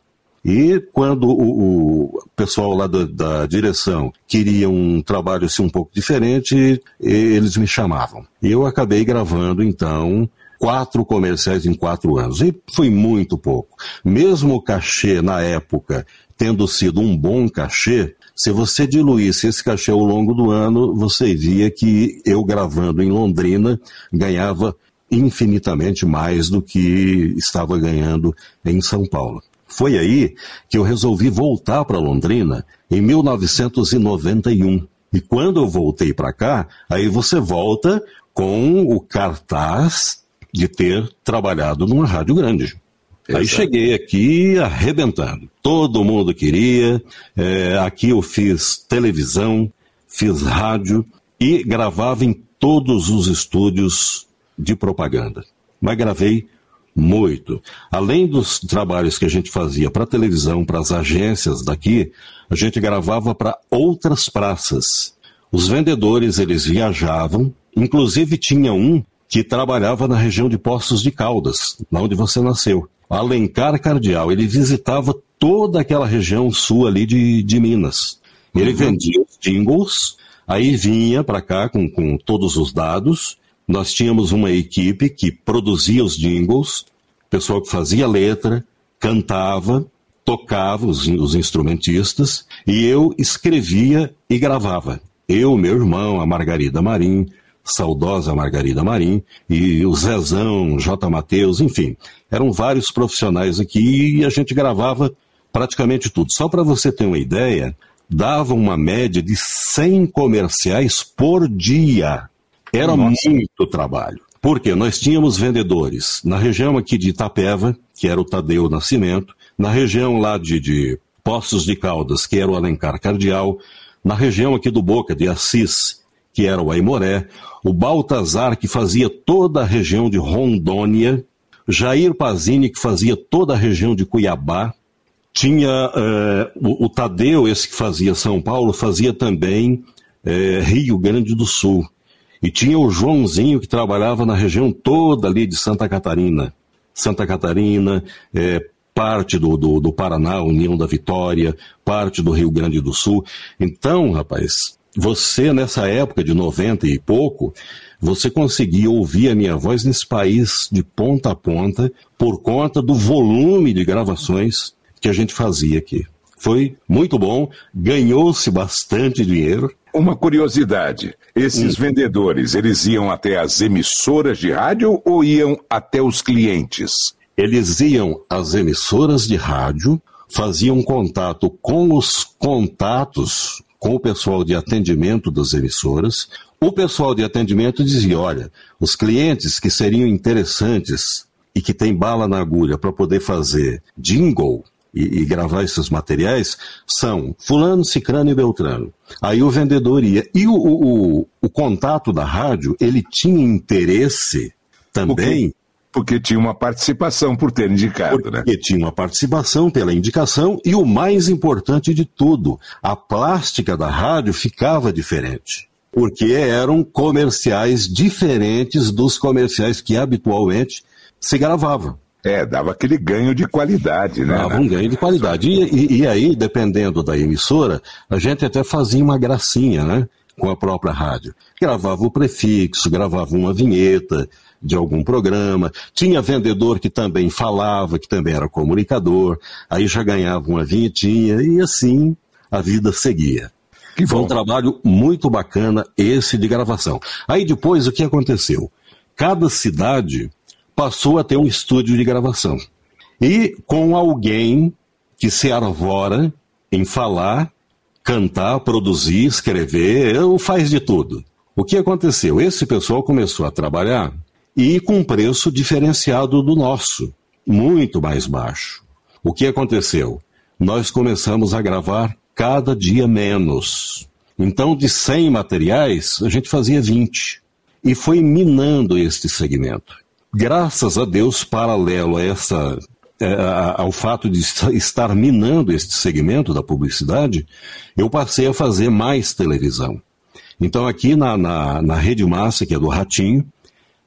E quando o, o pessoal lá da, da, direção queria um trabalho assim, um pouco diferente, eles me chamavam. E eu acabei gravando, então, quatro comerciais em quatro anos. E foi muito pouco. Mesmo o cachê na época tendo sido um bom cachê, se você diluísse esse cachê ao longo do ano, você via que eu gravando em Londrina ganhava infinitamente mais do que estava ganhando em São Paulo. Foi aí que eu resolvi voltar para Londrina em 1991. E quando eu voltei para cá, aí você volta com o cartaz de ter trabalhado numa rádio grande. Aí cheguei aqui arrebentando. Todo mundo queria. É, aqui eu fiz televisão, fiz rádio e gravava em todos os estúdios de propaganda. Mas gravei muito. Além dos trabalhos que a gente fazia para televisão, para as agências daqui, a gente gravava para outras praças. Os vendedores, eles viajavam, inclusive tinha um que trabalhava na região de Poços de Caldas, lá onde você nasceu. Alencar Cardial, ele visitava toda aquela região sul ali de, de Minas. Ele uhum. vendia os jingles, Aí vinha para cá com, com todos os dados. Nós tínhamos uma equipe que produzia os jingles, pessoal que fazia letra, cantava, tocava os, os instrumentistas, e eu escrevia e gravava. Eu, meu irmão, a Margarida Marim, saudosa Margarida Marim, e o Zezão, J. Mateus, enfim, eram vários profissionais aqui e a gente gravava praticamente tudo. Só para você ter uma ideia, dava uma média de 100 comerciais por dia. Era Nossa. muito trabalho. Porque nós tínhamos vendedores na região aqui de Itapeva, que era o Tadeu Nascimento, na região lá de, de Poços de Caldas, que era o Alencar Cardial, na região aqui do Boca, de Assis, que era o Aimoré, o Baltazar, que fazia toda a região de Rondônia, Jair Pazini, que fazia toda a região de Cuiabá, tinha é, o, o, Tadeu, esse que fazia São Paulo, fazia também é, Rio Grande do Sul. E tinha o Joãozinho, que trabalhava na região toda ali de Santa Catarina. Santa Catarina, é, parte do, do, do Paraná, União da Vitória, parte do Rio Grande do Sul. Então, rapaz, você nessa época de 90 e pouco, você conseguia ouvir a minha voz nesse país de ponta a ponta por conta do volume de gravações que a gente fazia aqui. Foi muito bom, ganhou-se bastante dinheiro. Uma curiosidade: esses hum. vendedores, eles iam até as emissoras de rádio ou iam até os clientes? Eles iam às emissoras de rádio, faziam contato com os contatos, com o pessoal de atendimento das emissoras. O pessoal de atendimento dizia: olha, os clientes que seriam interessantes e que têm bala na agulha para poder fazer jingle e, e, gravar esses materiais são fulano, cicrano e beltrano. Aí o vendedor ia. E o, o, o contato da rádio, ele tinha interesse também... Porque tinha uma participação por ter indicado, porque né? Porque tinha uma participação pela indicação e o mais importante de tudo, a plástica da rádio ficava diferente. Porque eram comerciais diferentes dos comerciais que habitualmente se gravavam. É, dava aquele ganho de qualidade, né? Dava um ganho de qualidade. E, e, e, aí, dependendo da emissora, a gente até fazia uma gracinha, né? Com a própria rádio. Gravava o prefixo, gravava uma vinheta de algum programa. Tinha vendedor que também falava, que também era comunicador. Aí já ganhava uma vinhetinha e assim a vida seguia. Que Foi um trabalho muito bacana esse de gravação. Aí depois o que aconteceu? Cada cidade passou a ter um estúdio de gravação. E com alguém que se arvora em falar, cantar, produzir, escrever, faz de tudo. O que aconteceu? Esse pessoal começou a trabalhar e com um preço diferenciado do nosso, muito mais baixo. O que aconteceu? Nós começamos a gravar cada dia menos. Então, de 100 materiais, a gente fazia 20. E foi minando este segmento graças a Deus, paralelo a essa, é, ao fato de estar minando este segmento da publicidade, eu passei a fazer mais televisão. Então, aqui na, na, na Rede Massa, que é do Ratinho,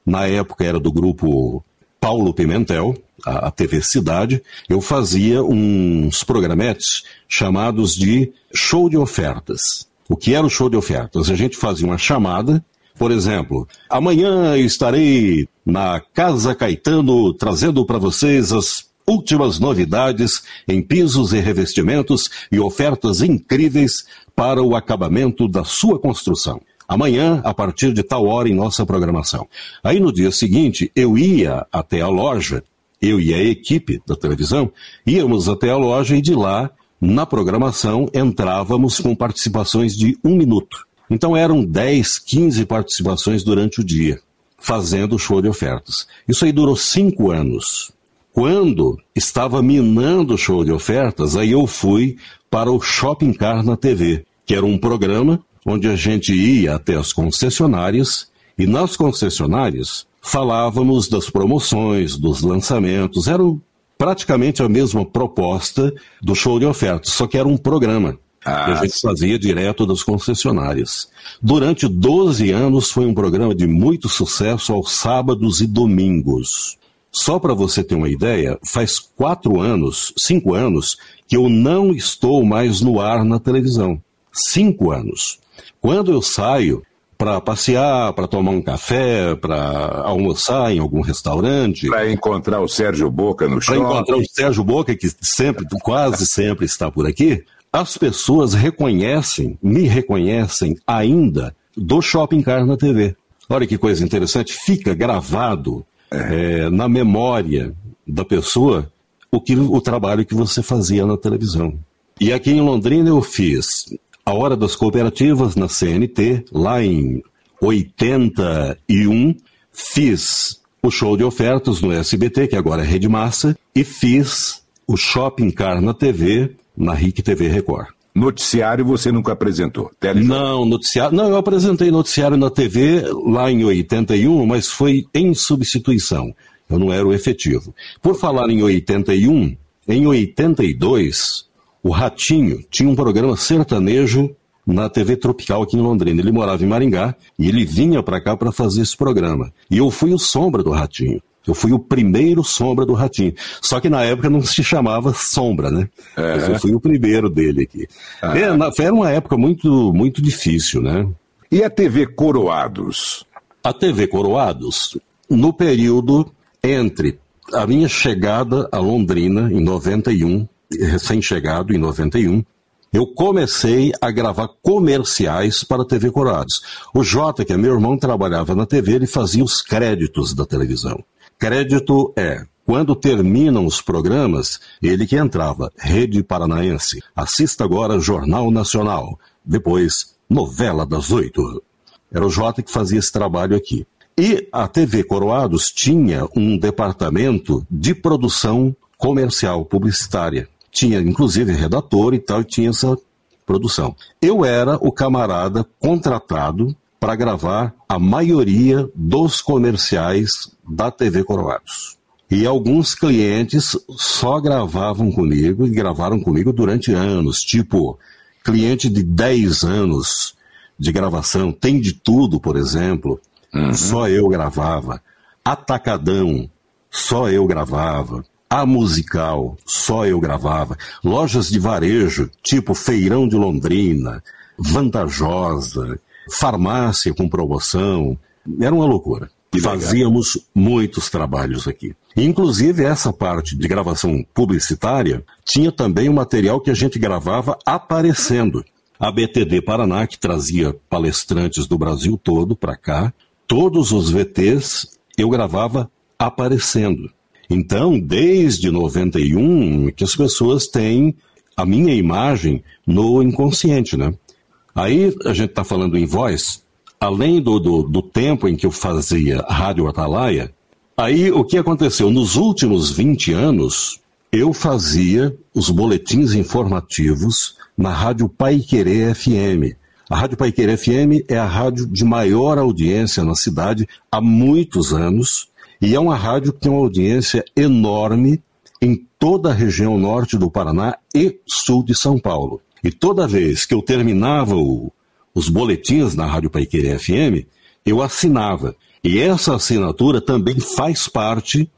na época era do grupo Paulo Pimentel, a, a TV Cidade, eu fazia uns programetes chamados de show de ofertas. O que era o show de ofertas? A gente fazia uma chamada por exemplo, amanhã estarei na Casa Caetano trazendo para vocês as últimas novidades em pisos e revestimentos e ofertas incríveis para o acabamento da sua construção. Amanhã, a partir de tal hora em nossa programação. Aí no dia seguinte, eu ia até a loja, eu e a equipe da televisão, íamos até a loja e de lá, na programação, entrávamos com participações de um minuto. Então eram 10, 15 participações durante o dia, fazendo show de ofertas. Isso aí durou cinco anos. Quando estava minando o show de ofertas, aí eu fui para o Shopping Car na TV, que era um programa onde a gente ia até as concessionárias e nas concessionárias falávamos das promoções, dos lançamentos. Era praticamente a mesma proposta do show de ofertas, só que era um programa. Ah, que a gente fazia direto das concessionárias. Durante 12 anos foi um programa de muito sucesso aos sábados e domingos. Só para você ter uma ideia, faz quatro anos, cinco anos, que eu não estou mais no ar na televisão. Cinco anos. Quando eu saio para passear, para tomar um café, para almoçar em algum restaurante. Para encontrar o Sérgio Boca no shopping. Para encontrar o Sérgio Boca, que sempre, quase sempre está por aqui. As pessoas reconhecem, me reconhecem ainda do Shopping Car na TV. Olha que coisa interessante, fica gravado é, na memória da pessoa o, que, o trabalho que você fazia na televisão. E aqui em Londrina eu fiz a Hora das Cooperativas na CNT, lá em 81, fiz o show de ofertas no SBT, que agora é Rede Massa, e fiz o Shopping Car na TV, na RIC TV Record. Noticiário você nunca apresentou? Não, noticiário. Não, eu apresentei noticiário na TV lá em 81, mas foi em substituição. Eu não era o efetivo. Por falar em 81, em 82, o Ratinho tinha um programa sertanejo na TV Tropical aqui em Londrina. Ele morava em Maringá e ele vinha para cá para fazer esse programa. E eu fui o sombra do Ratinho. Eu fui o primeiro sombra do Ratinho. Só que na época não se chamava sombra, né? É. Eu fui o primeiro dele aqui. Ah. É, na, era uma época muito, muito difícil, né? E a TV Coroados? A TV Coroados, no período entre a minha chegada a Londrina, em 91, recém-chegado, em 91, eu comecei a gravar comerciais para a TV Coroados. O Jota, que é meu irmão, trabalhava na TV, ele fazia os créditos da televisão. Crédito é quando terminam os programas, ele que entrava, Rede Paranaense. Assista agora Jornal Nacional. Depois, Novela das Oito. Era o Jota que fazia esse trabalho aqui. E a TV Coroados tinha um departamento de produção comercial, publicitária. Tinha, inclusive, redator e tal, e tinha essa produção. Eu era o camarada contratado para gravar a maioria dos comerciais da TV Coroados. E alguns clientes só gravavam comigo e gravaram comigo durante anos, tipo cliente de 10 anos de gravação, tem de tudo, por exemplo, uhum. só eu gravava. Atacadão, só eu gravava. A musical, só eu gravava. Lojas de varejo, tipo Feirão de Londrina, Vantajosa, farmácia com promoção. Era uma loucura. E fazíamos muitos trabalhos aqui. Inclusive, essa parte de gravação publicitária tinha também o material que a gente gravava aparecendo. A BTD Paraná, que trazia palestrantes do Brasil todo para cá, todos os VTs eu gravava aparecendo. Então, desde 91, que as pessoas têm a minha imagem no inconsciente, né? Aí a gente está falando em voz, além do, do, do, tempo em que eu fazia Rádio Atalaia, aí o que aconteceu? Nos últimos 20 anos, eu fazia os boletins informativos na Rádio Pai Querer FM. A Rádio Pai Querer FM é a rádio de maior audiência na cidade há muitos anos e é uma rádio que tem uma audiência enorme em toda a região norte do Paraná e sul de São Paulo. E toda vez que eu terminava o, os boletins na Rádio Paiqueira FM, eu assinava. E essa assinatura também faz parte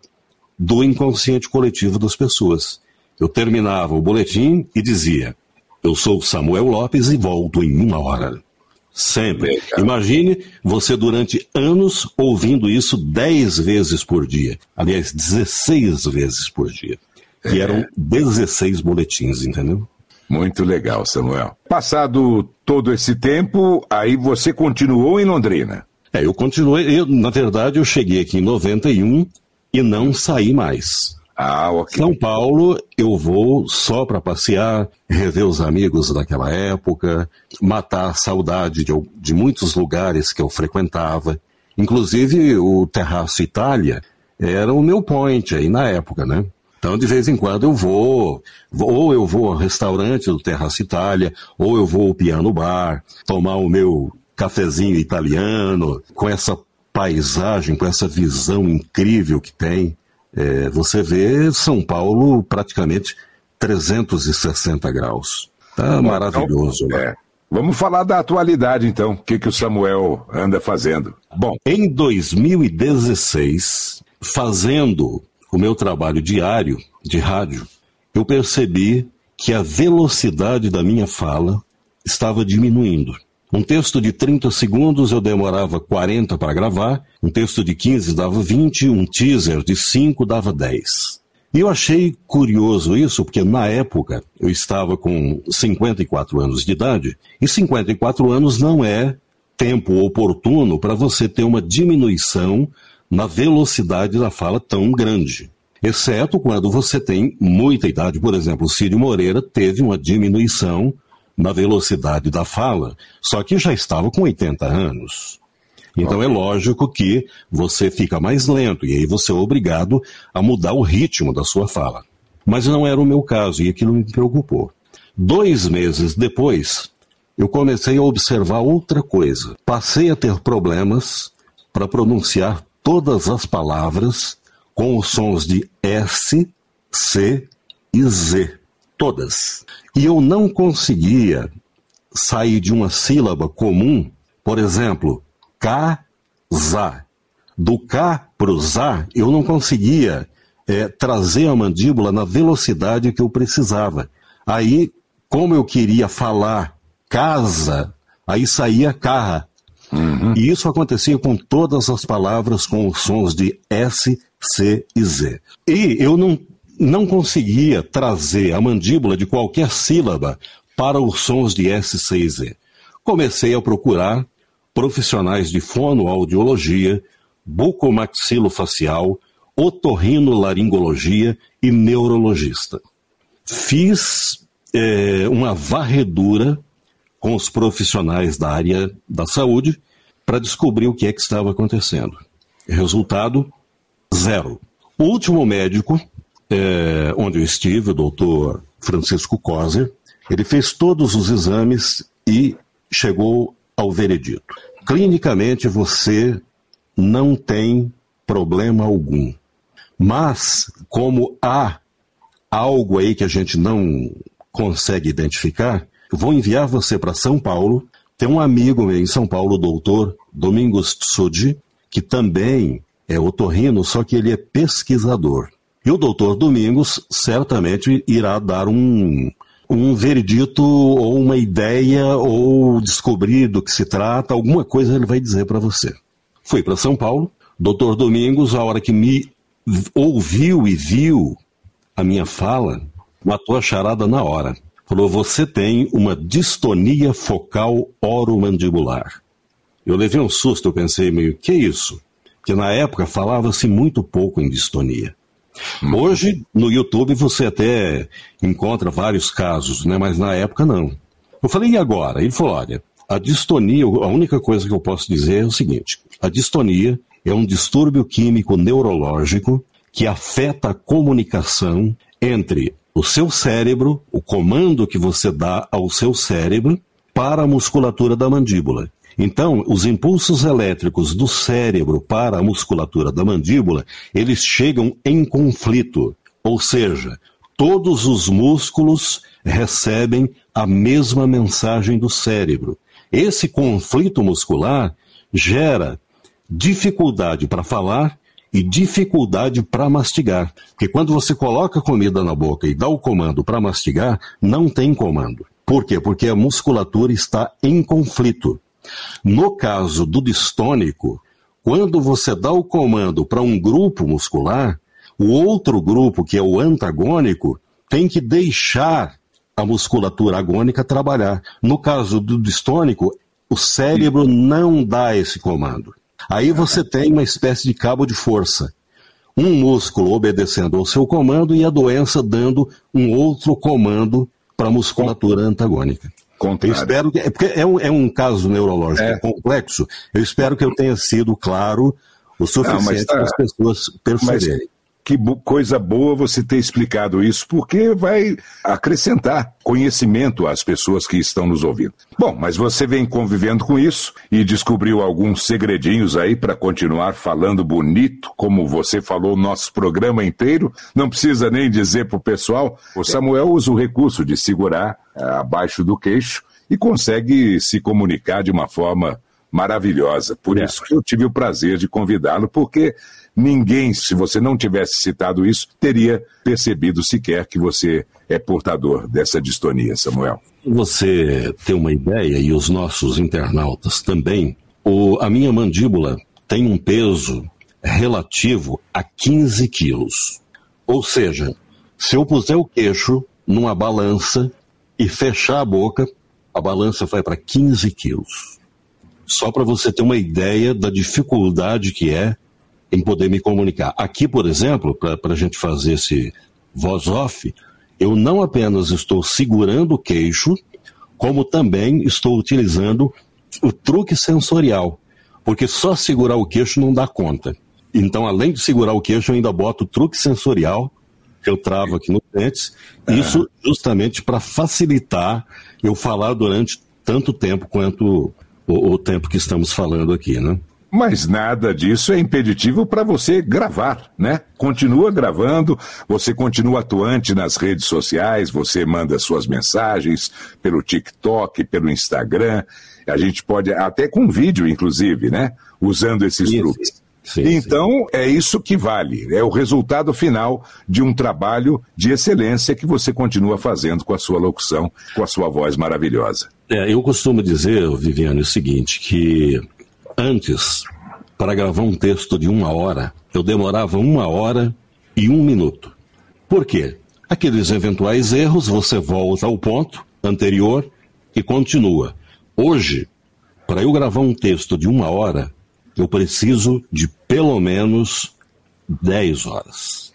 do inconsciente coletivo das pessoas. Eu terminava o boletim e dizia: Eu sou Samuel Lopes e volto em uma hora. Sempre. Imagine você durante anos ouvindo isso 10 vezes por dia. Aliás, 16 vezes por dia. Que é. eram 16 boletins, entendeu? Muito legal, Samuel. Passado todo esse tempo, aí você continuou em Londrina. É, eu continuei, eu, na verdade eu cheguei aqui em 91 e não saí mais. Ah, ok. São Paulo, eu vou só para passear, rever os amigos daquela época, matar a saudade de, de muitos lugares que eu frequentava. Inclusive o Terraço Itália era o meu point aí na época, né? Então, de vez em quando eu vou, ou eu vou ao restaurante do Terraço Itália, ou eu vou ao piano bar, tomar o meu cafezinho italiano, com essa paisagem, com essa visão incrível que tem. É, você vê São Paulo praticamente 360 graus. Tá Bom, maravilhoso então, é. Vamos falar da atualidade, então. O que, que o Samuel anda fazendo? Bom, em 2016, fazendo o meu trabalho diário de rádio, eu percebi que a velocidade da minha fala estava diminuindo. Um texto de 30 segundos eu demorava 40 para gravar, um texto de 15 dava 20, um teaser de 5 dava 10. E eu achei curioso isso, porque na época eu estava com 54 anos de idade, e 54 anos não é tempo oportuno para você ter uma diminuição na velocidade da fala tão grande. Exceto quando você tem muita idade. Por exemplo, o Círio Moreira teve uma diminuição na velocidade da fala, só que já estava com 80 anos. Então é lógico que você fica mais lento e aí você é obrigado a mudar o ritmo da sua fala. Mas não era o meu caso e aquilo me preocupou. Dois meses depois, eu comecei a observar outra coisa. Passei a ter problemas para pronunciar todas as palavras com os sons de S, C e Z. Todas. E eu não conseguia sair de uma sílaba comum, por exemplo, K-za. Do K para o Zá, eu não conseguia é, trazer a mandíbula na velocidade que eu precisava. Aí, como eu queria falar casa, aí saía carra. Uhum. E isso acontecia com todas as palavras com os sons de S, C e Z. E eu não, não conseguia trazer a mandíbula de qualquer sílaba para os sons de S, C e Z. Comecei a procurar profissionais de fonoaudiologia, bucomaxilofacial, otorrinolaringologia e neurologista. Fiz é, uma varredura com os profissionais da área da saúde para descobrir o que é que estava acontecendo. Resultado: zero. O último médico, é, onde eu estive, o doutor Francisco Coser, ele fez todos os exames e chegou ao veredito. Clinicamente, você não tem problema algum. Mas, como há algo aí que a gente não consegue identificar, vou enviar você para São Paulo. Tem um amigo meu em São Paulo, o doutor Domingos Tsudi, que também é otorrino, só que ele é pesquisador. E o doutor Domingos certamente irá dar um, um veredito ou uma ideia ou descobrir do que se trata, alguma coisa ele vai dizer para você. Fui para São Paulo, doutor Domingos, a hora que me ouviu e viu a minha fala, matou a charada na hora. Falou: Você tem uma distonia focal oromandibular. Eu levei um susto, eu pensei meio, que é isso? Porque na época falava-se muito pouco em distonia. Hoje, no YouTube, você até encontra vários casos, né? mas na época não. Eu falei, e agora? Ele falou: olha, a distonia, a única coisa que eu posso dizer é o seguinte: a distonia é um distúrbio químico neurológico que afeta a comunicação entre o seu cérebro, o comando que você dá ao seu cérebro para a musculatura da mandíbula. Então, os impulsos elétricos do cérebro para a musculatura da mandíbula, eles chegam em conflito, ou seja, todos os músculos recebem a mesma mensagem do cérebro. Esse conflito muscular gera dificuldade para falar e dificuldade para mastigar. Porque quando você coloca comida na boca e dá o comando para mastigar, não tem comando. Por quê? Porque a musculatura está em conflito. No caso do distônico, quando você dá o comando para um grupo muscular, o outro grupo, que é o antagônico, tem que deixar a musculatura agônica trabalhar. No caso do distônico, o cérebro não dá esse comando. Aí você tem uma espécie de cabo de força. Um músculo obedecendo ao seu comando e a doença dando um outro comando para a musculatura antagônica. Contrário. Eu espero que. É porque é um, é um caso neurológico é. complexo. Eu espero que eu tenha sido claro o suficiente tá, para as pessoas perceberem que coisa boa você ter explicado isso, porque vai acrescentar conhecimento às pessoas que estão nos ouvindo. Bom, mas você vem convivendo com isso e descobriu alguns segredinhos aí para continuar falando bonito, como você falou nosso programa inteiro. Não precisa nem dizer para o pessoal. O Samuel usa o recurso de segurar é, abaixo do queixo e consegue se comunicar de uma forma maravilhosa. Por é. isso que eu tive o prazer de convidá-lo, porque ninguém, se você não tivesse citado isso, teria percebido sequer que você é portador dessa distonia, Samuel. Você tem uma ideia, e os nossos internautas também, o, a minha mandíbula tem um peso relativo a 15 quilos. Ou seja, se eu puser o queixo numa balança e fechar a boca, a balança vai para 15 quilos. Só para você ter uma ideia da dificuldade que é em poder me comunicar. Aqui, por exemplo, para a gente fazer esse voz off, eu não apenas estou segurando o queixo, como também estou utilizando o truque sensorial, porque só segurar o queixo não dá conta. Então, além de segurar o queixo, eu ainda boto o truque sensorial que eu travo aqui no dentes, isso justamente para facilitar eu falar durante tanto tempo quanto o, o tempo que estamos falando aqui, né? Mas nada disso é impeditivo para você gravar, né? Continua gravando, você continua atuante nas redes sociais, você manda suas mensagens pelo TikTok, pelo Instagram. A gente pode, até com vídeo, inclusive, né? Usando esses Isso. truques. Sim, então, sim. é isso que vale. É o resultado final de um trabalho de excelência que você continua fazendo com a sua locução, com a sua voz maravilhosa. É, eu costumo dizer, Viviane, o seguinte, que antes, para gravar um texto de uma hora, eu demorava uma hora e um minuto. Por quê? Aqueles eventuais erros, você volta ao ponto anterior e continua. Hoje, para eu gravar um texto de uma hora, eu preciso de pelo menos 10 horas.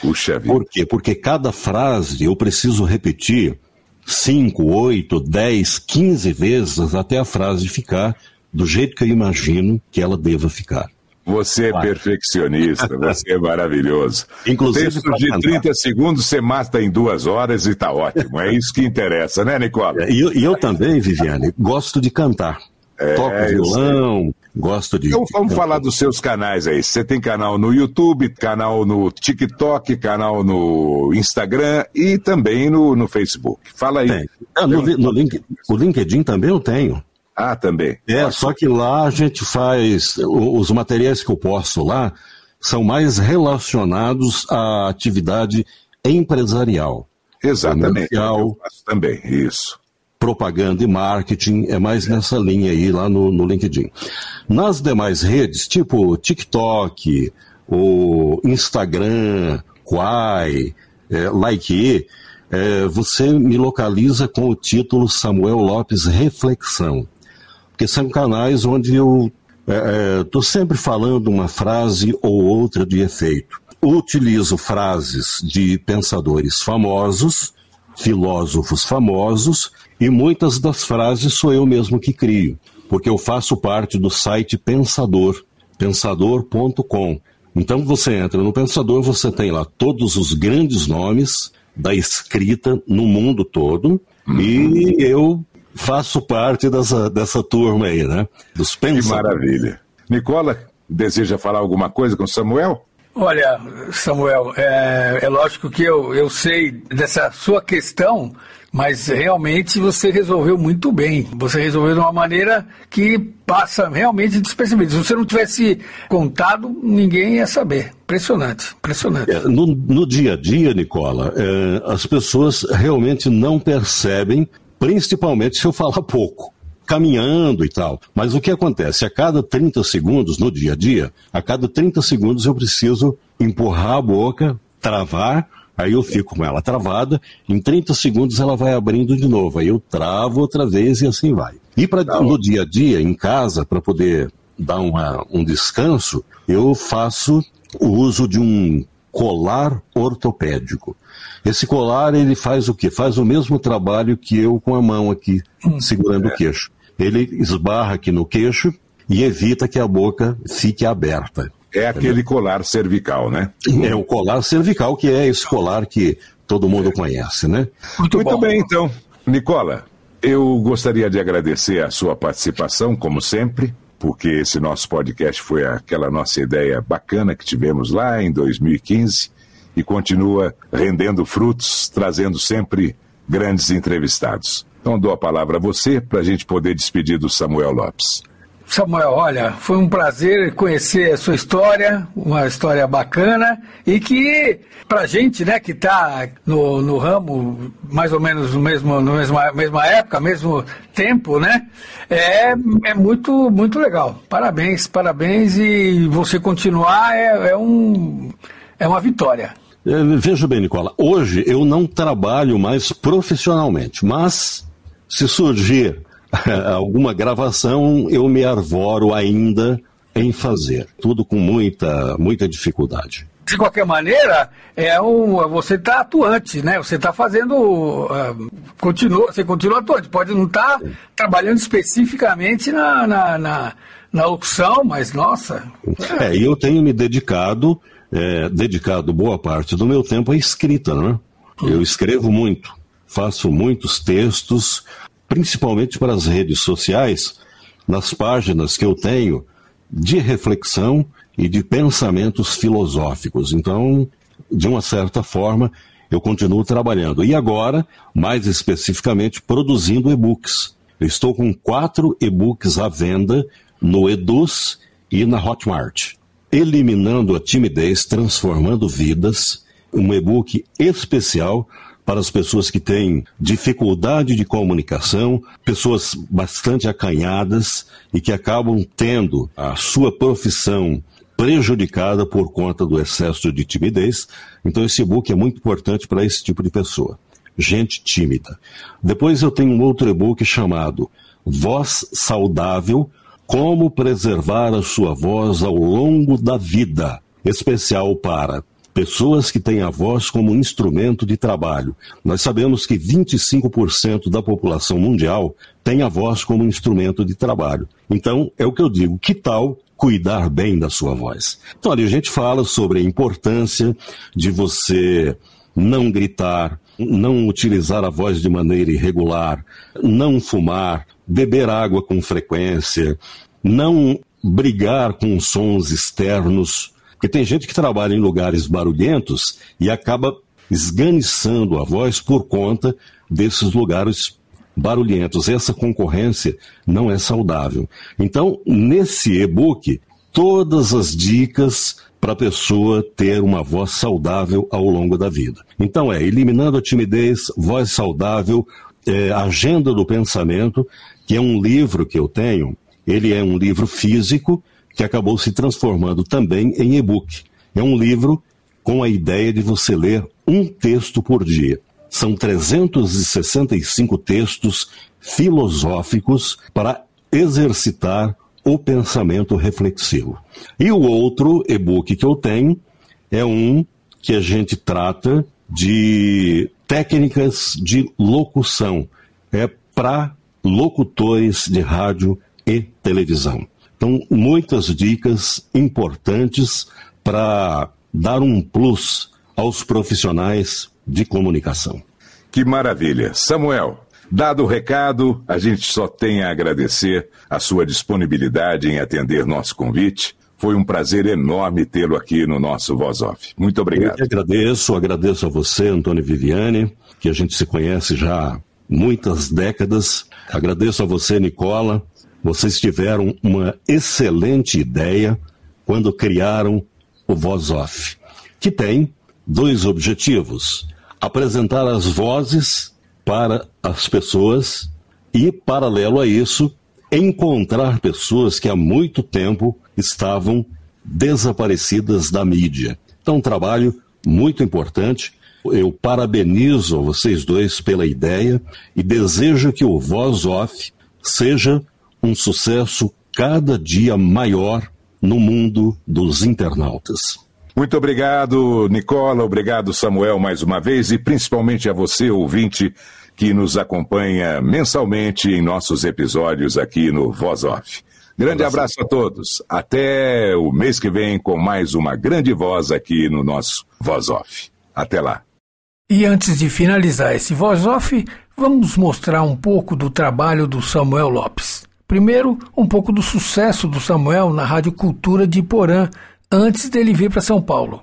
Puxa vida. Por quê? Porque cada frase eu preciso repetir 5, 8, 10, 15 vezes até a frase ficar do jeito que eu imagino que ela deva ficar. Você é perfeccionista, você é maravilhoso. Inclusive, Texto de 30 segundos você mata em duas horas e está ótimo. É isso que interessa, né, Nicola? E eu, eu, também, Viviane, gosto de cantar. É, Toco violão, Gosto de. Então vamos falar dos seus canais aí. Você tem canal no YouTube, canal no TikTok, canal no Instagram e também no, no Facebook. Fala aí. Tem. Ah, no, no link, o LinkedIn também eu tenho. Ah, também. É, só que lá a gente faz. Os materiais que eu posto lá são mais relacionados à atividade empresarial. Exatamente. Comercial, também, isso propaganda e marketing, é mais nessa linha aí lá no, no LinkedIn. Nas demais redes, tipo TikTok, o Instagram, Quai, é, Like, é, você me localiza com o título Samuel Lopes Reflexão. Porque são canais onde eu estou é, é sempre falando uma frase ou outra de efeito. Utilizo frases de pensadores famosos, filósofos famosos, e muitas das frases sou eu mesmo que crio, porque eu faço parte do site Pensador, pensador.com. Então você entra no Pensador, você tem lá todos os grandes nomes da escrita no mundo todo, uhum. e eu faço parte dessa, dessa turma aí, né? Dos pensadores. Que maravilha. Nicola, deseja falar alguma coisa com Samuel? Olha, Samuel, é, é lógico que eu, eu sei dessa sua questão mas realmente você resolveu muito bem. Você resolveu de uma maneira que passa realmente despercebido. Se você não tivesse contado, ninguém ia saber. Impressionante, impressionante. É, no, no, dia a dia, Nicola, é, as pessoas realmente não percebem, principalmente se eu falar pouco caminhando e tal. Mas o que acontece? A cada 30 segundos no dia a dia, a cada 30 segundos eu preciso empurrar a boca, travar Aí eu fico com ela travada, em 30 segundos ela vai abrindo de novo. Aí eu travo outra vez e assim vai. E para tá no dia a dia, em casa, para poder dar uma, um descanso, eu faço o uso de um colar ortopédico. Esse colar ele faz o quê? Faz o mesmo trabalho que eu com a mão aqui, hum, segurando é. o queixo. Ele esbarra aqui no queixo e evita que a boca fique aberta. É aquele colar cervical, né? É o colar cervical, que é esse colar que todo mundo é. conhece, né? Muito, Muito bem, então. Nicola, eu gostaria de agradecer a sua participação, como sempre, porque esse nosso podcast foi aquela nossa ideia bacana que tivemos lá em 2015 e continua rendendo frutos, trazendo sempre grandes entrevistados. Então dou a palavra a você para a gente poder despedir do Samuel Lopes. Samuel, olha, foi um prazer conhecer a sua história, uma história bacana e que pra gente, né, que tá no, no ramo mais ou menos no mesmo, no mesma, mesma época, mesmo tempo, né, é, é muito, muito legal. Parabéns, parabéns e você continuar é, é um, é uma vitória. É, veja bem, Nicola, hoje eu não trabalho mais profissionalmente, mas se surgir alguma gravação, eu me arvoro ainda em fazer. Tudo com muita, muita dificuldade. De qualquer maneira, é um, você está atuante, né? Você está fazendo. Uh, continua, você continua atuante. Pode não estar tá trabalhando especificamente na, na, na, na opção, mas nossa. É, e eu tenho me dedicado, é, dedicado boa parte do meu tempo à escrita, né? Eu escrevo muito, faço muitos textos, principalmente para as redes sociais, nas páginas que eu tenho de reflexão e de pensamentos filosóficos. Então, de uma certa forma, eu continuo trabalhando. E agora, mais especificamente, produzindo e-books. Eu estou com quatro e-books à venda no Eduz e na Hotmart. Eliminando a timidez, transformando vidas, um e-book especial para as pessoas que têm dificuldade de comunicação, pessoas bastante acanhadas e que acabam tendo a sua profissão prejudicada por conta do excesso de timidez. Então, esse e-book é muito importante para esse tipo de pessoa. Gente tímida. Depois eu tenho um outro e-book chamado Voz Saudável: Como Preservar a Sua Voz ao Longo da Vida. Especial para pessoas que têm a voz como instrumento de trabalho. Nós sabemos que 25% da população mundial tem a voz como instrumento de trabalho. Então, é o que eu digo, que tal cuidar bem da sua voz? Então, ali a gente fala sobre a importância de você não gritar, não utilizar a voz de maneira irregular, não fumar, beber água com frequência, não brigar com sons externos porque tem gente que trabalha em lugares barulhentos e acaba esganiçando a voz por conta desses lugares barulhentos. Essa concorrência não é saudável. Então, nesse e-book, todas as dicas para a pessoa ter uma voz saudável ao longo da vida. Então, é eliminando a timidez, voz saudável, é, agenda do pensamento, que é um livro que eu tenho. Ele é um livro físico que acabou se transformando também em e-book. É um livro com a ideia de você ler um texto por dia. São 365 textos filosóficos para exercitar o pensamento reflexivo. E o outro e-book que eu tenho é um que a gente trata de técnicas de locução. É para locutores de rádio e televisão. Então, muitas dicas importantes para dar um plus aos profissionais de comunicação. Que maravilha. Samuel, dado o recado, a gente só tem a agradecer a sua disponibilidade em atender nosso convite. Foi um prazer enorme tê-lo aqui no nosso Voz Off. Muito obrigado. Eu agradeço, agradeço a você, Antônio Viviane, que a gente se conhece já há muitas décadas. Agradeço a você, Nicola, vocês tiveram uma excelente ideia quando criaram o Voz Off, que tem dois objetivos: apresentar as vozes para as pessoas e, paralelo a isso, encontrar pessoas que há muito tempo estavam desaparecidas da mídia. Então, um trabalho muito importante. Eu parabenizo vocês dois pela ideia e desejo que o Voz Off seja um sucesso cada dia maior no mundo dos internautas. Muito obrigado, Nicola. Obrigado, Samuel, mais uma vez, e principalmente a você, ouvinte, que nos acompanha mensalmente em nossos episódios aqui no Voz Off. Grande abraço a todos. Até o mês que vem com mais uma grande voz aqui no nosso Voz Off. Até lá. E antes de finalizar esse Voz Off, vamos mostrar um pouco do trabalho do Samuel Lopes. Primeiro, um pouco do sucesso do Samuel na Rádio Cultura de Porã, antes dele vir para São Paulo.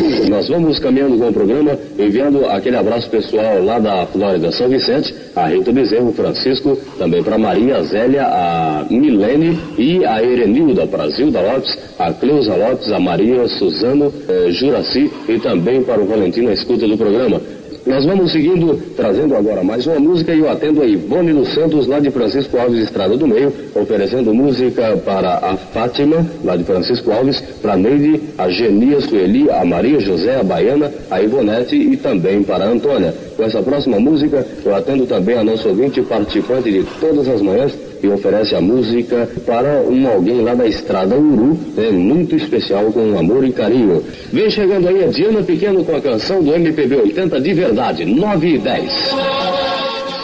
Nós vamos caminhando com o programa, enviando aquele abraço pessoal lá da Flórida São Vicente, a Rita Bezerro, Francisco, também para Maria Zélia, a Milene e a Erenilda, para Zilda Lopes, a Cleusa Lopes, a Maria Suzano, eh, Juraci e também para o Valentino a escuta do programa. Nós vamos seguindo, trazendo agora mais uma música e eu atendo a Ivone dos Santos, lá de Francisco Alves, Estrada do Meio, oferecendo música para a Fátima, lá de Francisco Alves, para a Neide, a Genias Sueli, a Maria José, a Baiana, a Ivonete e também para a Antônia. Com essa próxima música, eu atendo também a nosso ouvinte participante de todas as manhãs, e oferece a música para um alguém lá da Estrada Uru, né, muito especial com amor e carinho. Vem chegando aí a Diana Pequeno com a canção do MPB 80 de verdade, 9 e 10.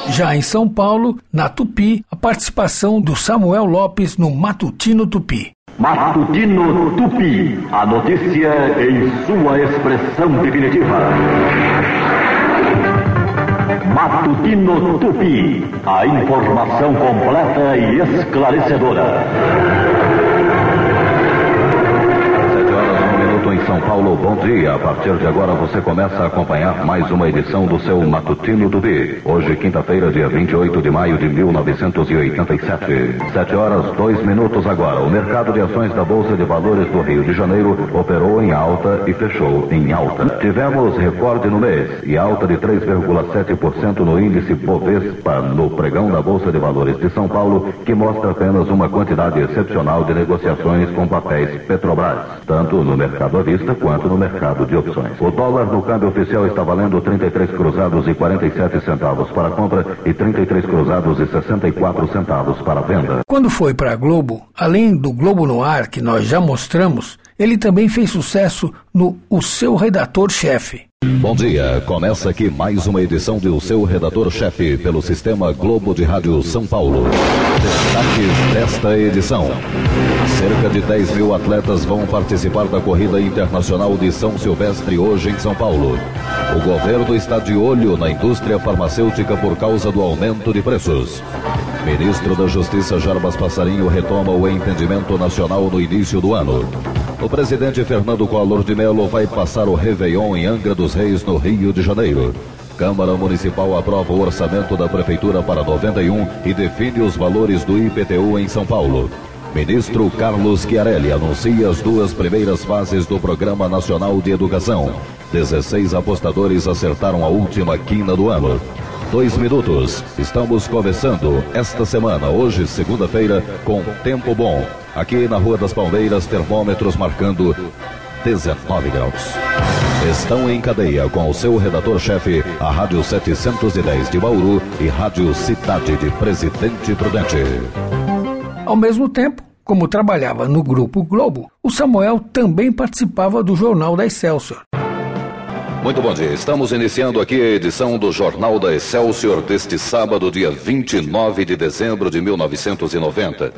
Já em São Paulo, na Tupi, a participação do Samuel Lopes no Matutino Tupi. Matutino Tupi, a notícia em sua expressão definitiva. Matutino Tupi. A informação completa e esclarecedora. São Paulo, bom dia. A partir de agora você começa a acompanhar mais uma edição do seu Matutino do B. Hoje, quinta-feira, dia 28 de maio de 1987. Sete horas, dois minutos agora. O mercado de ações da Bolsa de Valores do Rio de Janeiro operou em alta e fechou em alta. Tivemos recorde no mês e alta de 3,7% no índice Bovespa no pregão da Bolsa de Valores de São Paulo, que mostra apenas uma quantidade excepcional de negociações com papéis Petrobras, tanto no mercado à vista quanto no mercado de opções. O dólar no câmbio oficial está valendo 33 cruzados e 47 centavos para compra e 33 cruzados e 64 centavos para venda. Quando foi para a Globo, além do Globo no Ar, que nós já mostramos, ele também fez sucesso no O Seu Redator-Chefe. Bom dia, começa aqui mais uma edição do seu redator-chefe pelo Sistema Globo de Rádio São Paulo. Destaques desta edição. Cerca de 10 mil atletas vão participar da Corrida Internacional de São Silvestre hoje em São Paulo. O governo está de olho na indústria farmacêutica por causa do aumento de preços. Ministro da Justiça Jarbas Passarinho retoma o entendimento nacional no início do ano. O presidente Fernando Collor de Mello vai passar o Réveillon em Angra dos Reis, no Rio de Janeiro. Câmara Municipal aprova o orçamento da Prefeitura para 91 e define os valores do IPTU em São Paulo. Ministro Carlos Chiarelli anuncia as duas primeiras fases do Programa Nacional de Educação. 16 apostadores acertaram a última quina do ano. Dois minutos. Estamos começando esta semana, hoje, segunda-feira, com Tempo Bom. Aqui na Rua das Palmeiras, termômetros marcando 19 graus. Estão em cadeia com o seu redator-chefe, a Rádio 710 de Bauru e Rádio Cidade de Presidente Prudente. Ao mesmo tempo, como trabalhava no Grupo Globo, o Samuel também participava do Jornal da Excelsior. Muito bom dia. Estamos iniciando aqui a edição do Jornal da Excelsior deste sábado, dia 29 de dezembro de 1990.